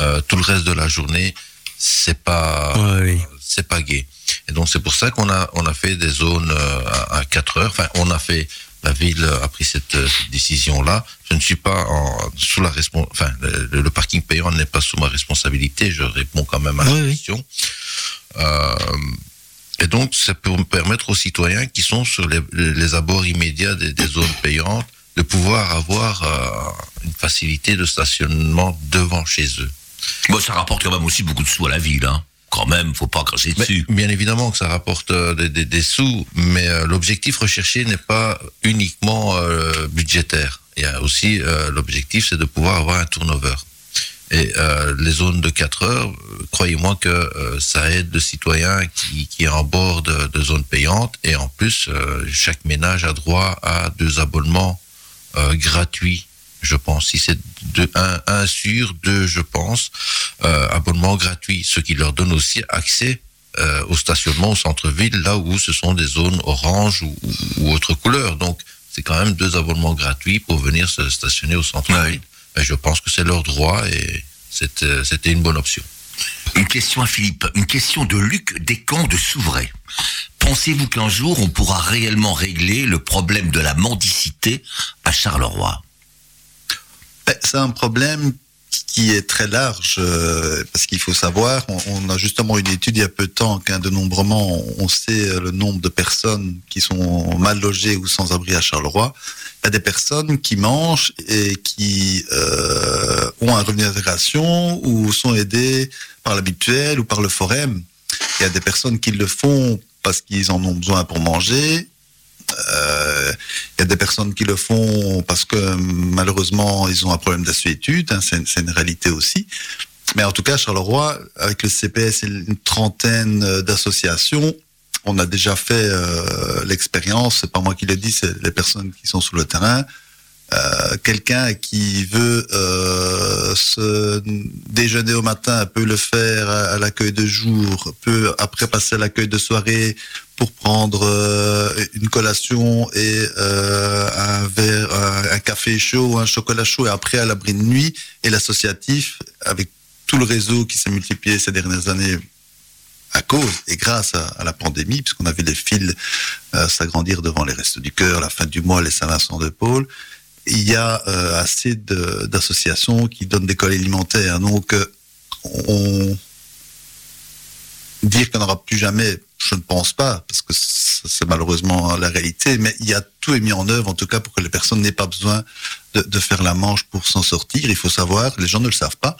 euh, tout le reste de la journée, c'est pas oui. c'est pas gay. Et donc c'est pour ça qu'on a on a fait des zones à, à 4 heures. Enfin, on a fait la ville a pris cette, euh, cette décision-là. Je ne suis pas en, sous la respons- enfin le, le parking payant n'est pas sous ma responsabilité. Je réponds quand même à la Oui, oui. question. Euh, et donc, ça peut me permettre aux citoyens qui sont sur les, les abords immédiats des, des zones payantes de pouvoir avoir euh, une facilité de stationnement devant chez eux. Bon, ça rapporte quand même aussi beaucoup de sous à la ville, hein. Quand même, faut pas cracher Mais dessus. bien évidemment que ça rapporte euh, des, des- des sous, mais euh, l'objectif recherché n'est pas uniquement euh, budgétaire. Il y a aussi l'objectif, c'est de pouvoir avoir un turnover. Et les zones de 4 heures, croyez-moi que ça aide le citoyen qui, qui est en bord de, de zones payantes. Et en plus, chaque ménage a droit à deux abonnements gratuits, je pense. Si c'est de, un, un sur deux, je pense, euh, abonnement gratuit, ce qui leur donne aussi accès euh, au stationnement au centre-ville, là où ce sont des zones orange ou, ou, ou autre couleur. Donc, c'est quand même deux abonnements gratuits pour venir se stationner au centre-ville. Et je pense que c'est leur droit et c'était c'était une bonne option. Une question à Philippe, une question de Luc Descamps de Souvray. Pensez-vous qu'un jour on pourra réellement régler le problème de la mendicité à Charleroi? C'est un problème qui est très large euh, parce qu'il faut savoir, on, on a justement une étude il y a peu de temps qu'un dénombrement, on sait euh, le nombre de personnes qui sont mal logées ou sans abri à Charleroi. Il y a des personnes qui mangent et qui euh, ont un revenu d'intégration ou sont aidées par l'habituel ou par le forum. Il y a des personnes qui le font parce qu'ils en ont besoin pour manger. Euh, il y a des personnes qui le font parce que malheureusement ils ont un problème d'assuétude, hein, c'est une réalité aussi. Mais en tout cas, Charleroi, avec le CPS et une trentaine euh, d'associations, on a déjà fait euh, l'expérience, c'est pas moi qui le dis, c'est les personnes qui sont sur le terrain. Euh, Quelqu'un qui veut euh, se déjeuner au matin peut le faire à, l'accueil de jour, peut après passer à l'accueil de soirée pour prendre euh, une collation et un verre, un, café chaud un chocolat chaud et après à l'abri de nuit. Et l'associatif, avec tout le réseau qui s'est multiplié ces dernières années à cause et grâce à, à la pandémie, puisqu'on avait les fils s'agrandir devant les Restos du Cœur, la fin du mois, les Saint-Vincent de Paul, il y a euh, assez d'associations qui donnent des cols alimentaires. Donc, euh, on dire qu'on n'aura plus jamais, je ne pense pas, parce que c'est malheureusement la réalité, mais il y a tout est mis en œuvre, en tout cas, pour que les personnes n'aient pas besoin de, faire la manche pour s'en sortir. Il faut savoir, les gens ne le savent pas,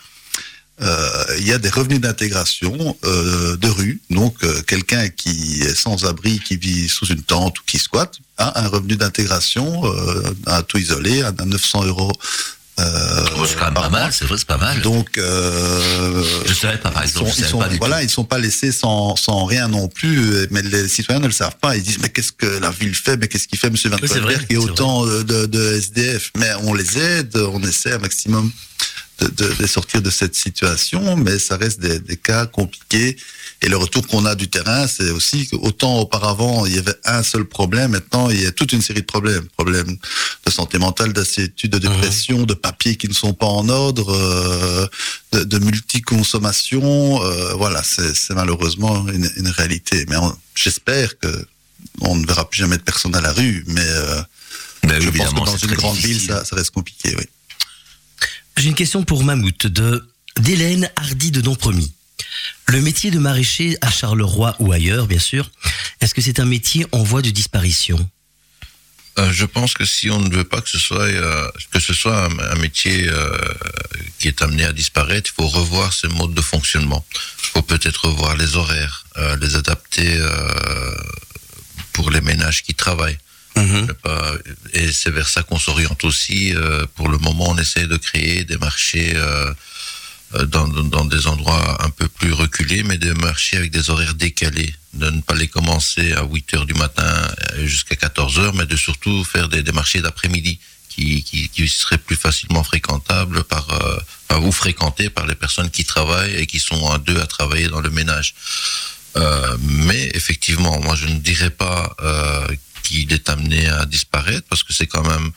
il y a des revenus d'intégration euh, de rue. Donc, euh, quelqu'un qui est sans abri, qui vit sous une tente ou qui squatte, a un revenu d'intégration euh, à taux isolé à 900 euros. euh, Oh, C'est quand même pas mois. mal, c'est vrai, c'est pas mal. Donc, euh, je savais pas, par ils sont, ils sont- pas du voilà, tout. ils sont pas laissés sans, sans rien non plus, euh, mais les citoyens ne le savent pas. Ils disent mais qu'est-ce que la ville fait, mais qu'est-ce qu'il fait, Monsieur Van Oui, c'est vrai, Colberg, Il y a autant euh, de, de SDF, mais on les aide, on essaie un maximum de, de, sortir de cette situation, mais ça reste des, des cas compliqués. Et le retour qu'on a du terrain, c'est aussi qu'autant auparavant il y avait un seul problème, maintenant il y a toute une série de problèmes, problèmes de santé mentale, d'assuétude, de dépression, de papiers qui ne sont pas en ordre, euh, de, de multiconsommation. Euh, voilà, c'est malheureusement une, une réalité. Mais on- j'espère que on ne verra plus jamais de personnes à la rue, mais euh, Ben je pense que dans une grande ville, ça, ça reste compliqué. Oui. J'ai une question pour Mammouth de d'Hélène Hardy de Dompromis. Le métier de maraîcher à Charleroi ou ailleurs, bien sûr, est-ce que c'est un métier en voie de disparition? Euh, je pense que si on ne veut pas que ce soit euh, un, métier euh, qui est amené à disparaître, il faut revoir ce mode de fonctionnement. Il faut peut-être revoir les horaires, les adapter pour les ménages qui travaillent. Mhm. Et c'est vers ça qu'on s'oriente aussi. euh, pour le moment, on essaie de créer des marchés euh, euh, dans, des endroits un peu plus reculés, mais des marchés avec des horaires décalés. De ne pas les commencer à 8 heures du matin jusqu'à 14 heures, mais de surtout faire des, marchés d'après-midi qui, seraient plus facilement fréquentables par, euh, enfin, ou fréquentés par les personnes qui travaillent et qui sont à deux à travailler dans le ménage. Mais effectivement, moi je ne dirais pas qu'il est amené à disparaître parce que c'est quand même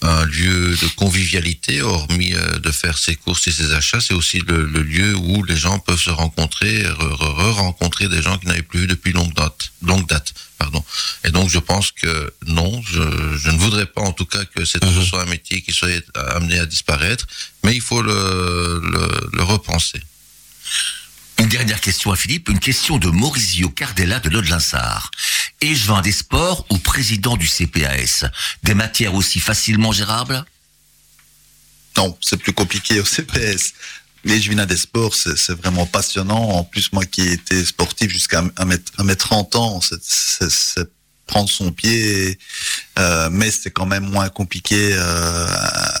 un lieu de convivialité, hormis euh, de faire ses courses et ses achats, c'est aussi le, le lieu où les gens peuvent se rencontrer, re- re- re-rencontrer des gens qu'ils n'avaient plus vu depuis longue date. Longue date pardon. Et donc je pense que non, je, je ne voudrais pas en tout cas que ce soit un métier qui soit amené à disparaître, mais il faut le, le, le repenser. Une dernière question à Philippe, une question de Maurizio Cardella de Lodlinsart. échevin des sports ou président du CPAS. Des matières aussi facilement gérables? Non, c'est plus compliqué au CPS. Je viens des sports, c'est vraiment passionnant. En plus, moi qui ai été sportif jusqu'à un mètre, un mètre 30 ans, c'est prendre son pied, euh, mais c'est quand même moins compliqué euh,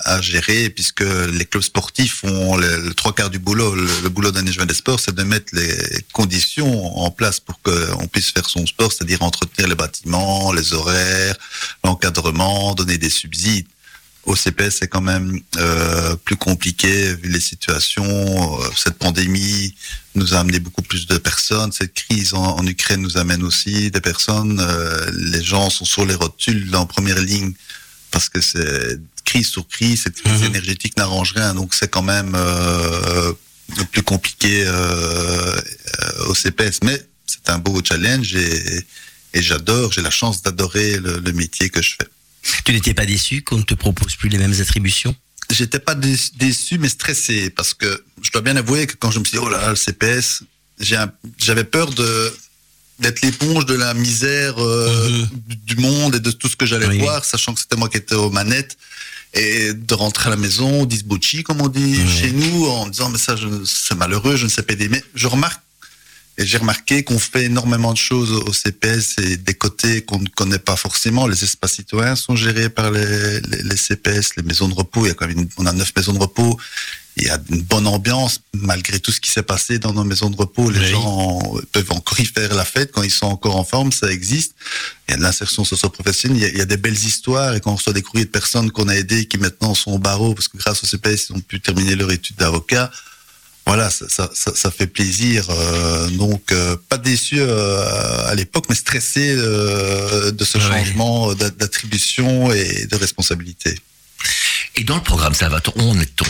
à, gérer puisque les clubs sportifs ont le, trois quarts du boulot. Le, boulot d'un échevin des sports, c'est de mettre les conditions en place pour qu'on puisse faire son sport, c'est-à-dire entretenir les bâtiments, les horaires, l'encadrement, donner des subsides. Au CPS, c'est quand même euh, plus compliqué vu les situations. Euh, Cette pandémie nous a amené beaucoup plus de personnes. Cette crise en, en Ukraine nous amène aussi des personnes. Euh, les gens sont sur les rotules en première ligne parce que c'est crise sur crise. Cette crise Mhm. énergétique n'arrange rien. Donc c'est quand même euh, plus compliqué euh, au CPS. Mais c'est un beau challenge et, et j'adore. J'ai la chance d'adorer le- le métier que je fais. Tu n'étais pas déçu qu'on ne te propose plus les mêmes attributions? J'étais pas dé- déçu, mais stressé, parce que je dois bien avouer que quand je me suis dit, oh là là, le CPS, j'avais peur de d'être l'éponge de la misère euh, Mhm. du- monde et de tout ce que j'allais Oui. voir, sachant que c'était moi qui étais aux manettes, et de rentrer à la maison, disbouchi, comme on dit chez nous, en disant, mais ça, c'est malheureux, je ne sais pas aider. Mais je remarque, et j'ai remarqué qu'on fait énormément de choses au CPS et des côtés qu'on ne connaît pas forcément. Les espaces citoyens sont gérés par les, les, les CPS, les maisons de repos. Il y a quand même une- on a neuf maisons de repos. Il y a une bonne ambiance malgré tout ce qui s'est passé dans nos maisons de repos. Les Oui. gens peuvent encore y faire la fête quand ils sont encore en forme. Ça existe. Il y a de l'insertion socio-professionnelle. Il, il y a des belles histoires et quand on reçoit des courriers de personnes qu'on a aidées qui maintenant sont au barreau parce que grâce au CPS ils ont pu terminer leur étude d'avocat voilà, ça, ça, ça, ça fait plaisir. euh, donc, euh, pas déçu euh, à l'époque, mais stressé euh, de ce Ouais. changement d'a- d'attribution et de responsabilité. Et dans le programme Salvatore, où en est-on?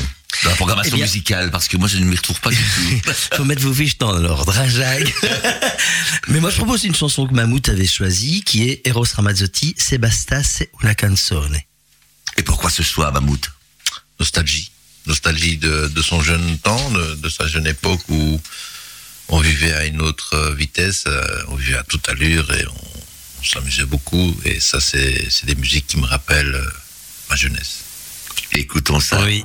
Dans la programmation Eh bien- musicale, parce que moi je ne m'y retrouve pas du tout. Faut mettre vos fiches dans l'ordre, hein, Jacques Mais moi, je propose une chanson que Mammouth avait choisie, qui est Eros Ramazzotti, Sebasta se una canzone. Et pourquoi ce choix, Mammouth? Nostalgie. Nostalgie de, de son jeune temps, de, de sa jeune époque où on vivait à une autre vitesse, euh, on vivait à toute allure et on, on s'amusait beaucoup. Et ça, c'est des musiques qui me rappellent euh, ma jeunesse. Écoutons ça. Oui.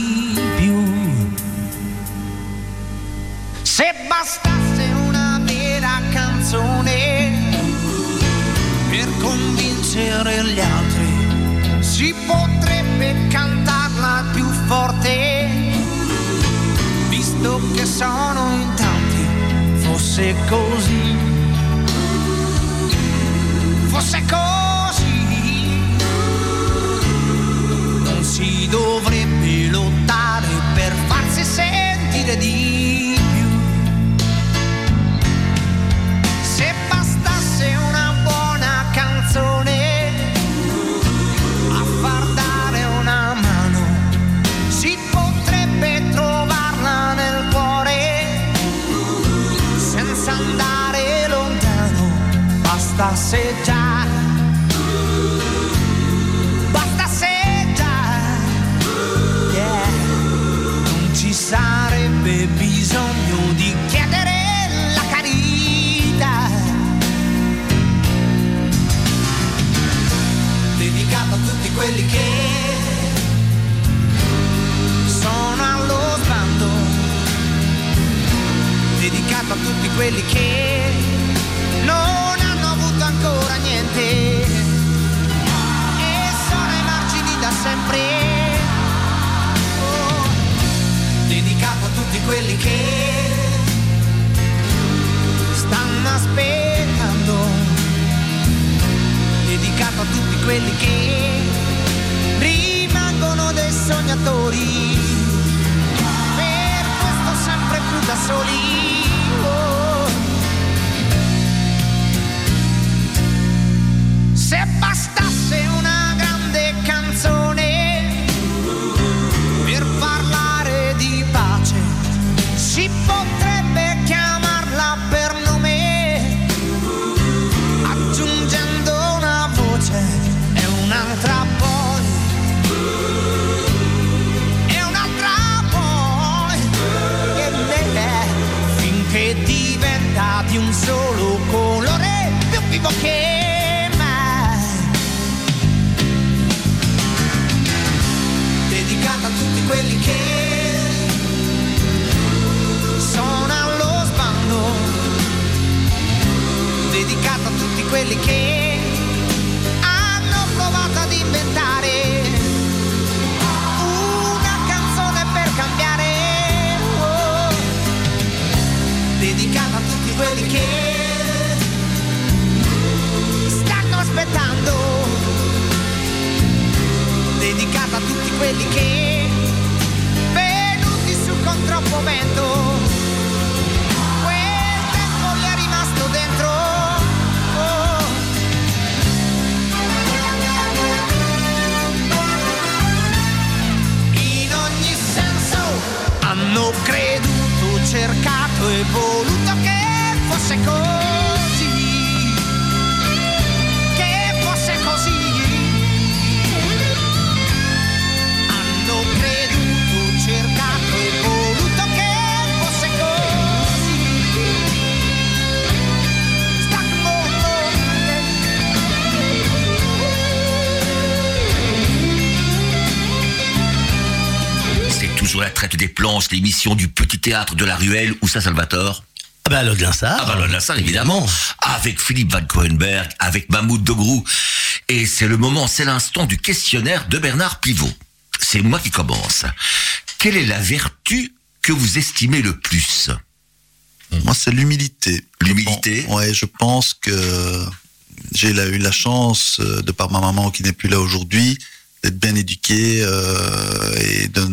canzone per convincere gli altri, si potrebbe cantarla più forte, visto che sono in tanti, fosse così, fosse così, non si dovrebbe lottare per farsi sentire di Già, bastasse già, yeah. non ci sarebbe bisogno di chiedere la carità. Dedicato a tutti quelli che sono allo sbando, dedicato a tutti quelli che quelli che stanno aspettando dedicato a tutti quelli che rimangono dei sognatori. Per questo sempre più da soli. momento. L'émission du petit théâtre de la ruelle. Où ça, Salvatore Ah bah l'autre Linsard. Ah bah évidemment. Avec Philippe Van Coenberg, avec Mahmoud Dogrou. Et c'est le moment, c'est l'instant du questionnaire de Bernard Pivot. C'est moi qui commence. Quelle est la vertu que vous estimez le plus? Moi, c'est l'humilité. L'humilité Bon, Ouais, je pense que j'ai eu la chance, euh, de par ma maman qui n'est plus là aujourd'hui, d'être bien éduqué euh, et de,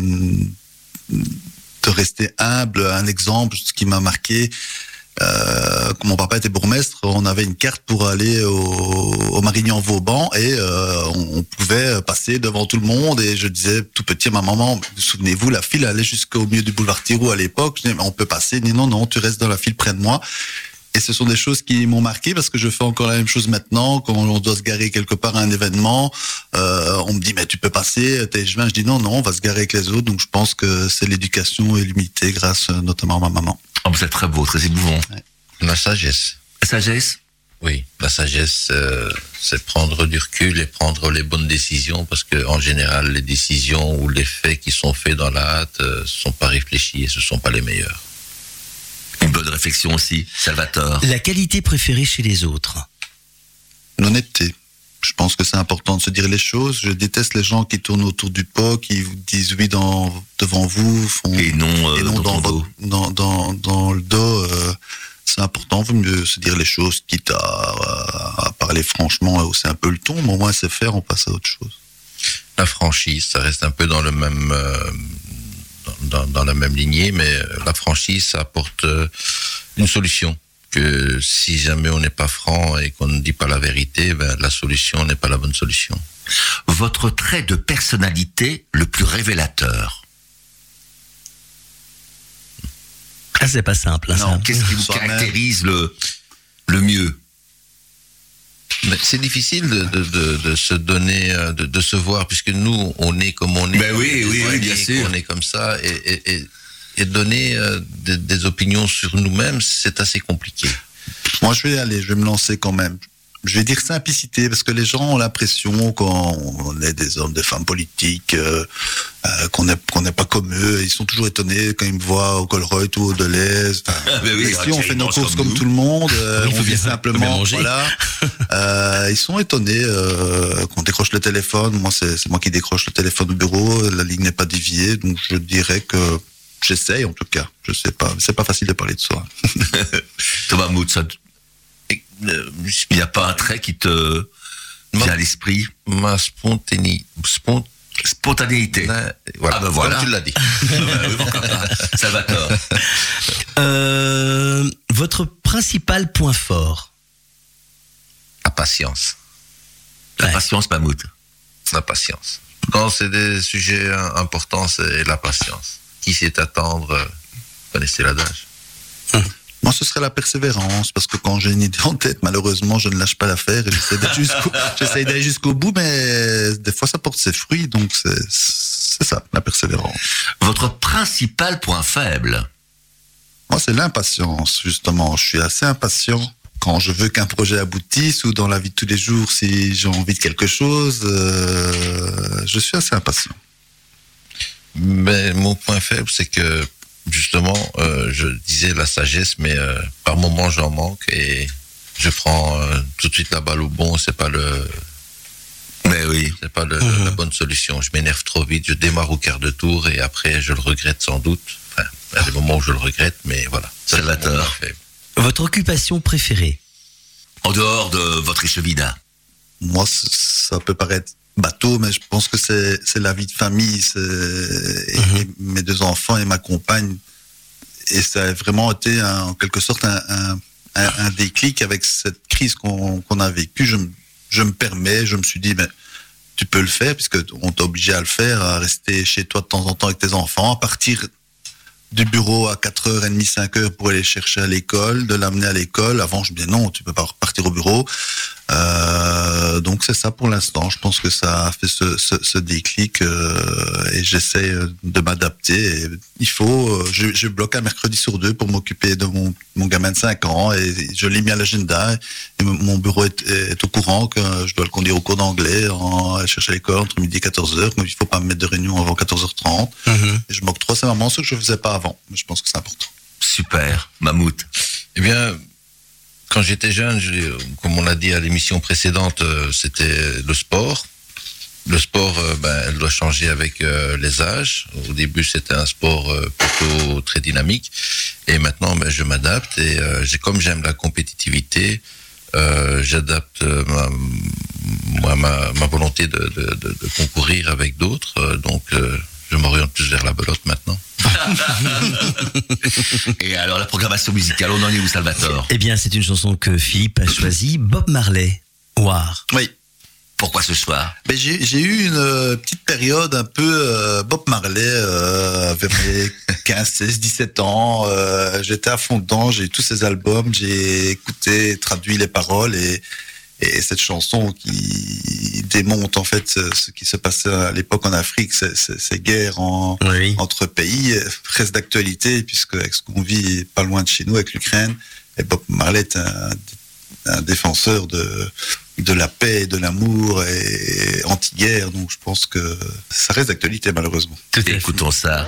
de rester humble. Un exemple, ce qui m'a marqué, euh, mon papa était bourgmestre, on avait une carte pour aller au, au Marignan-Vauban et euh, on, pouvait passer devant tout le monde. Et je disais tout petit à ma maman, souvenez-vous, la file allait jusqu'au milieu du boulevard Tirou à l'époque. On peut passer. Dit, non, non, tu restes dans la file près de moi. Et ce sont des choses qui m'ont marqué parce que je fais encore la même chose maintenant. Quand on doit se garer quelque part à un événement, euh, on me dit mais tu peux passer, t'es je Je dis non non, on va se garer avec les autres. Donc je pense que c'est l'éducation et l'humilité grâce euh, notamment à ma maman. Oh, Vous êtes très beau, très émouvant. La sagesse. Sagesse? Oui, la sagesse, euh, c'est prendre du recul et prendre les bonnes décisions, parce que en général, les décisions ou les faits qui sont faits dans la hâte ne sont pas réfléchis et ce sont pas les meilleurs. Une bonne réflexion aussi, Salvatore. La qualité préférée chez les autres. L'honnêteté. Je pense que c'est important de se dire les choses. Je déteste les gens qui tournent autour du pot, qui vous disent oui dans, devant vous, font Et non, euh, et non dans dans, le dos. euh, c'est important, vaut mieux se dire les choses, quitte à, à parler franchement et hausser un peu le ton, mais au moins c'est faire, on passe à autre chose. La franchise, ça reste un peu dans le même euh, dans, la même lignée, mais la franchise, ça apporte euh, une solution. Que si jamais on n'est pas franc et qu'on ne dit pas la vérité, ben, la solution n'est pas la bonne solution. Votre trait de personnalité le plus révélateur Ah, c'est pas simple. hein, Non. Qu'est-ce qui vous caractérise le, le mieux? C'est difficile de, de, de, de se donner, euh, de, de se voir, puisque nous, on est comme on est. Ben oui, on est oui, oui, bien sûr. On est comme ça, et, et, et, et donner euh, des, des opinions sur nous-mêmes, c'est assez compliqué. Moi, je vais aller, je vais me lancer quand même. Je vais dire simplicité, parce que les gens ont l'impression quand on est des hommes, des femmes politiques, euh, euh, qu'on n'est qu'on pas comme eux. Ils sont toujours étonnés quand ils me voient au Colruyt ou au Deleuze. Enfin, Ah, ben oui, mais ah, si on fait nos courses comme tout le monde, euh, on vit simplement, voilà. Ils sont étonnés qu'on décroche le téléphone. Moi, c'est moi qui décroche le téléphone au bureau. La ligne n'est pas déviée, donc je dirais que j'essaye en tout cas. Je sais pas, c'est pas facile de parler de soi. Thomas Mout, ça- il n'y a pas un trait qui te vient à l'esprit Ma spontanéité. Spont... Spontanéité. Voilà, Ah ben voilà. Comme tu l'as dit. Salvatore. Euh, votre principal point fort La patience. La Ouais. patience, Mammouth. La patience. Quand c'est des sujets euh, importants, c'est la patience. Qui sait attendre euh, Vous connaissez l'adage. Moi, ce serait la persévérance, parce que quand j'ai une idée en tête, malheureusement, je ne lâche pas l'affaire et j'essaie d'aller jusqu'au, j'essaie d'aller jusqu'au bout, mais des fois, ça porte ses fruits, donc c'est, c'est ça, la persévérance. Votre principal point faible? Moi, c'est l'impatience, justement. Je suis assez impatient quand je veux qu'un projet aboutisse ou dans la vie de tous les jours, si j'ai envie de quelque chose, euh, je suis assez impatient. Mais mon point faible, c'est que justement, euh, je disais la sagesse, mais euh, par moments j'en manque et je prends euh, tout de suite la balle au bon. C'est pas le, Mais oui. c'est pas le- la bonne solution. Je m'énerve trop vite, je démarre au quart de tour et après je le regrette sans doute. Enfin, il y a des moments où je le regrette, mais voilà. C'est point faible. Votre occupation préférée? En dehors de votre échevinat. Moi, ça peut paraître bateau, mais je pense que c'est la vie de famille, et mes deux enfants et ma compagne. Et ça a vraiment été un- en quelque sorte un, un, un- un déclic avec cette crise qu'on a vécue. Je, me- je me permets, je me suis dit, ben, tu peux le faire puisque on t'a obligé à le faire, à rester chez toi de temps en temps avec tes enfants, à partir du bureau à 4h30, 5h pour aller chercher à l'école, de l'amener à l'école. Avant, je me disais non, tu peux pas repartir au bureau. Euh, donc c'est ça pour l'instant. Je pense que ça a fait ce, ce, ce déclic euh, et j'essaie de m'adapter. Il faut, euh, je, je bloque un mercredi sur deux pour m'occuper de mon, mon gamin de 5 ans et je l'ai mis à l'agenda. Mon- bureau est, est au courant que je dois le conduire au cours d'anglais, en chercher à l'école entre midi et 14h. Donc il faut pas me mettre de réunion avant 14h30. Et je m'octroie ces moments, ce que je faisais pas avant. Je pense que c'est important. Super. Mammouth. Eh bien, quand j'étais jeune, je- comme on l'a dit à l'émission précédente, euh, c'était le sport. Le sport, euh, ben, elle doit changer avec euh, les âges. Au début, c'était un sport plutôt très dynamique, et maintenant, ben, je m'adapte. Et comme j'aime la compétitivité, j'adapte ma, ma, volonté de, concourir avec d'autres. Donc, je m'oriente plus vers la belote maintenant. Et alors, la programmation musicale, on en est où, Salvatore? Eh bien, c'est une chanson que Philippe a choisie, Bob Marley, War. Oui. Pourquoi ce soir? Ben, j'ai j'ai eu une euh, petite période un peu euh, Bob Marley euh, vers mes 15, 16, 17 ans. Euh, J'étais à fond dedans, j'ai eu tous ses albums, j'ai écouté, traduit les paroles et, et cette chanson qui démonte en fait ce, qui se passait à l'époque en Afrique, ces, ces- ces guerres en, Oui. entre pays, reste d'actualité puisque avec ce qu'on vit pas loin de chez nous avec l'Ukraine, et Bob Marley est un, un défenseur de de la paix, de l'amour et anti-guerre. Donc je pense que ça reste d'actualité malheureusement. Écoutons ça.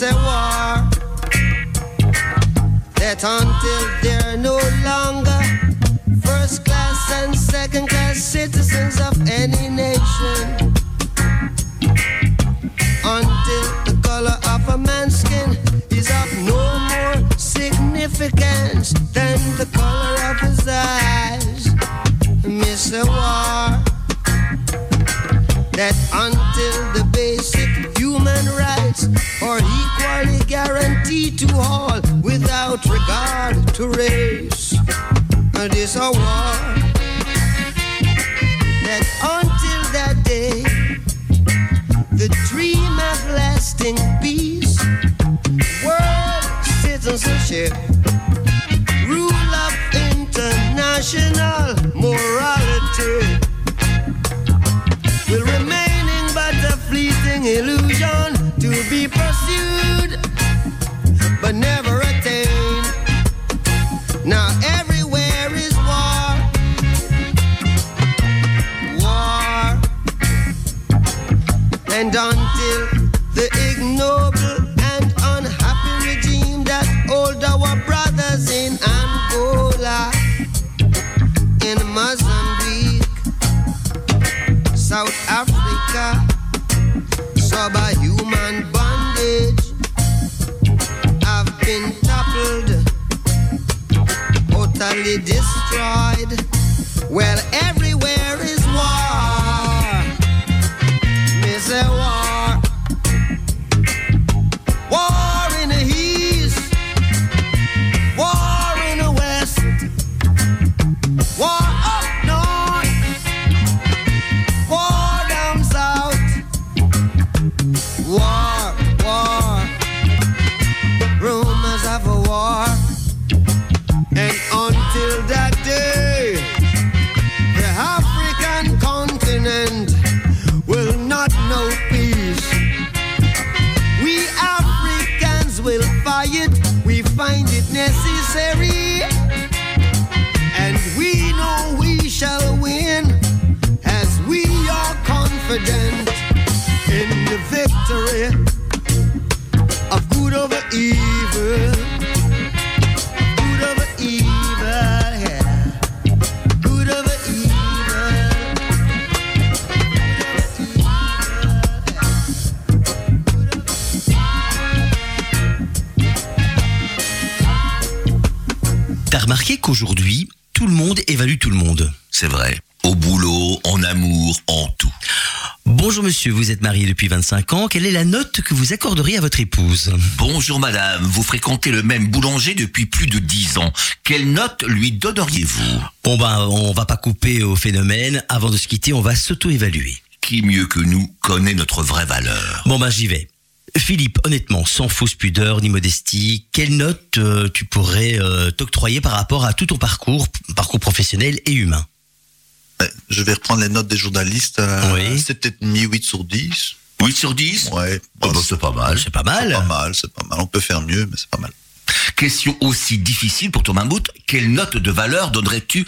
It's a war. That until they're no longer first class and second class citizens of any nation, until the color of a man's skin is of no more significance than the color of his eyes, a war. That until guarantee to all without regard to race. And it's a war that until that day, the dream of lasting peace, world citizenship, rule of international morality will remain but a fleeting illusion to be pursued but never attain. Now everywhere is war. War. And until the ignoble and unhappy regime that hold our brothers in Angola, in Mozambique, South Africa, subhuman totally destroyed. Well, everywhere êtes marié depuis 25 ans. Quelle est la note que vous accorderiez à votre épouse Bonjour madame, vous fréquentez le même boulanger depuis plus de 10 ans. Quelle note lui donneriez-vous Bon ben, on va pas couper au phénomène. Avant de se quitter, on va s'auto-évaluer. Qui mieux que nous connaît notre vraie valeur Bon ben, j'y vais. Philippe, honnêtement, sans fausse pudeur ni modestie, quelle note euh, tu pourrais euh, t'octroyer par rapport à tout ton parcours, parcours professionnel et humain Je vais reprendre les notes des journalistes. euh, Oui. C'est peut-être mis 8 sur 10. 8 sur 10 Ouais. Oh, bah, c'est pas mal. C'est pas C'est mal. pas mal, c'est pas mal. On peut faire mieux, mais c'est pas mal. Question aussi difficile pour ton mammouth, quelle note de valeur donnerais-tu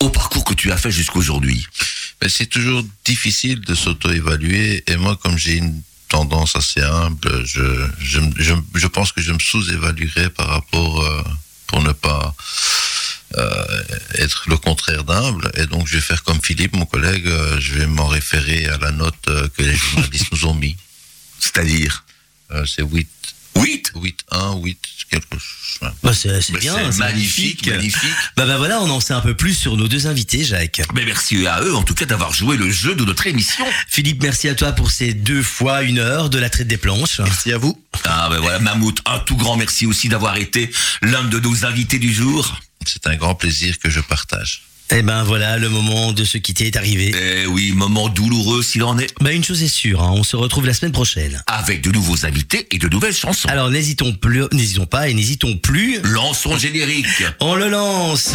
au parcours que tu as fait jusqu'aujourd'hui? Mais c'est toujours difficile de s'auto-évaluer. Et moi, comme j'ai une tendance assez humble, je, je, je, je pense que je me sous-évaluerais par rapport, euh, pour ne pas être le contraire d'humble. Et donc, je vais faire comme Philippe, mon collègue, euh, je vais m'en référer à la note euh, que les journalistes nous ont mis. C'est-à-dire Euh, c'est 8, 8 8, 1, 8, quelque chose. Bah, c'est Mais bien, c'est magnifique, magnifique. Bah, bah voilà, on en sait un peu plus sur nos deux invités, Jacques. Mais merci à eux en tout cas d'avoir joué le jeu de notre émission. Philippe, merci à toi pour ces deux fois une heure de la traite des planches. Merci à vous. Ah ben voilà, Mammouth, un tout grand merci aussi d'avoir été l'un de nos invités du jour. C'est un grand plaisir que je partage. Eh ben voilà, le moment de se quitter est arrivé. Eh oui, moment douloureux s'il en est, Bah une chose est sûre, hein, on se retrouve la semaine prochaine. avec de nouveaux invités et de nouvelles chansons. Alors n'hésitons plus, n'hésitons pas et n'hésitons plus. Lançons le générique. On le lance,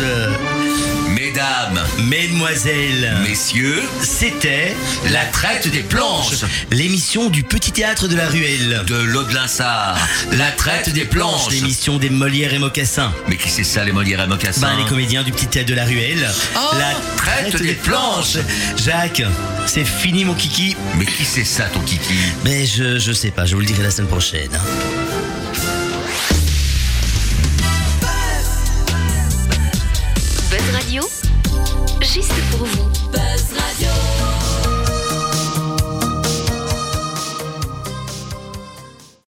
Mesdames, mesdemoiselles, messieurs, c'était la traite des planches l'émission du petit théâtre de la ruelle. de l'Aude-Linsard, la traite des planches. L'émission des Molières et Mocassins. Mais qui c'est ça les Molières et Mocassins? Ben, les comédiens du petit théâtre de la ruelle. Oh, la traite, des, planches. Jacques, c'est fini mon kiki. Mais qui c'est ça ton kiki? Mais je, je sais pas, je vous le dirai la semaine prochaine. Hein. Buzz Radio, juste pour vous. Buzz Radio.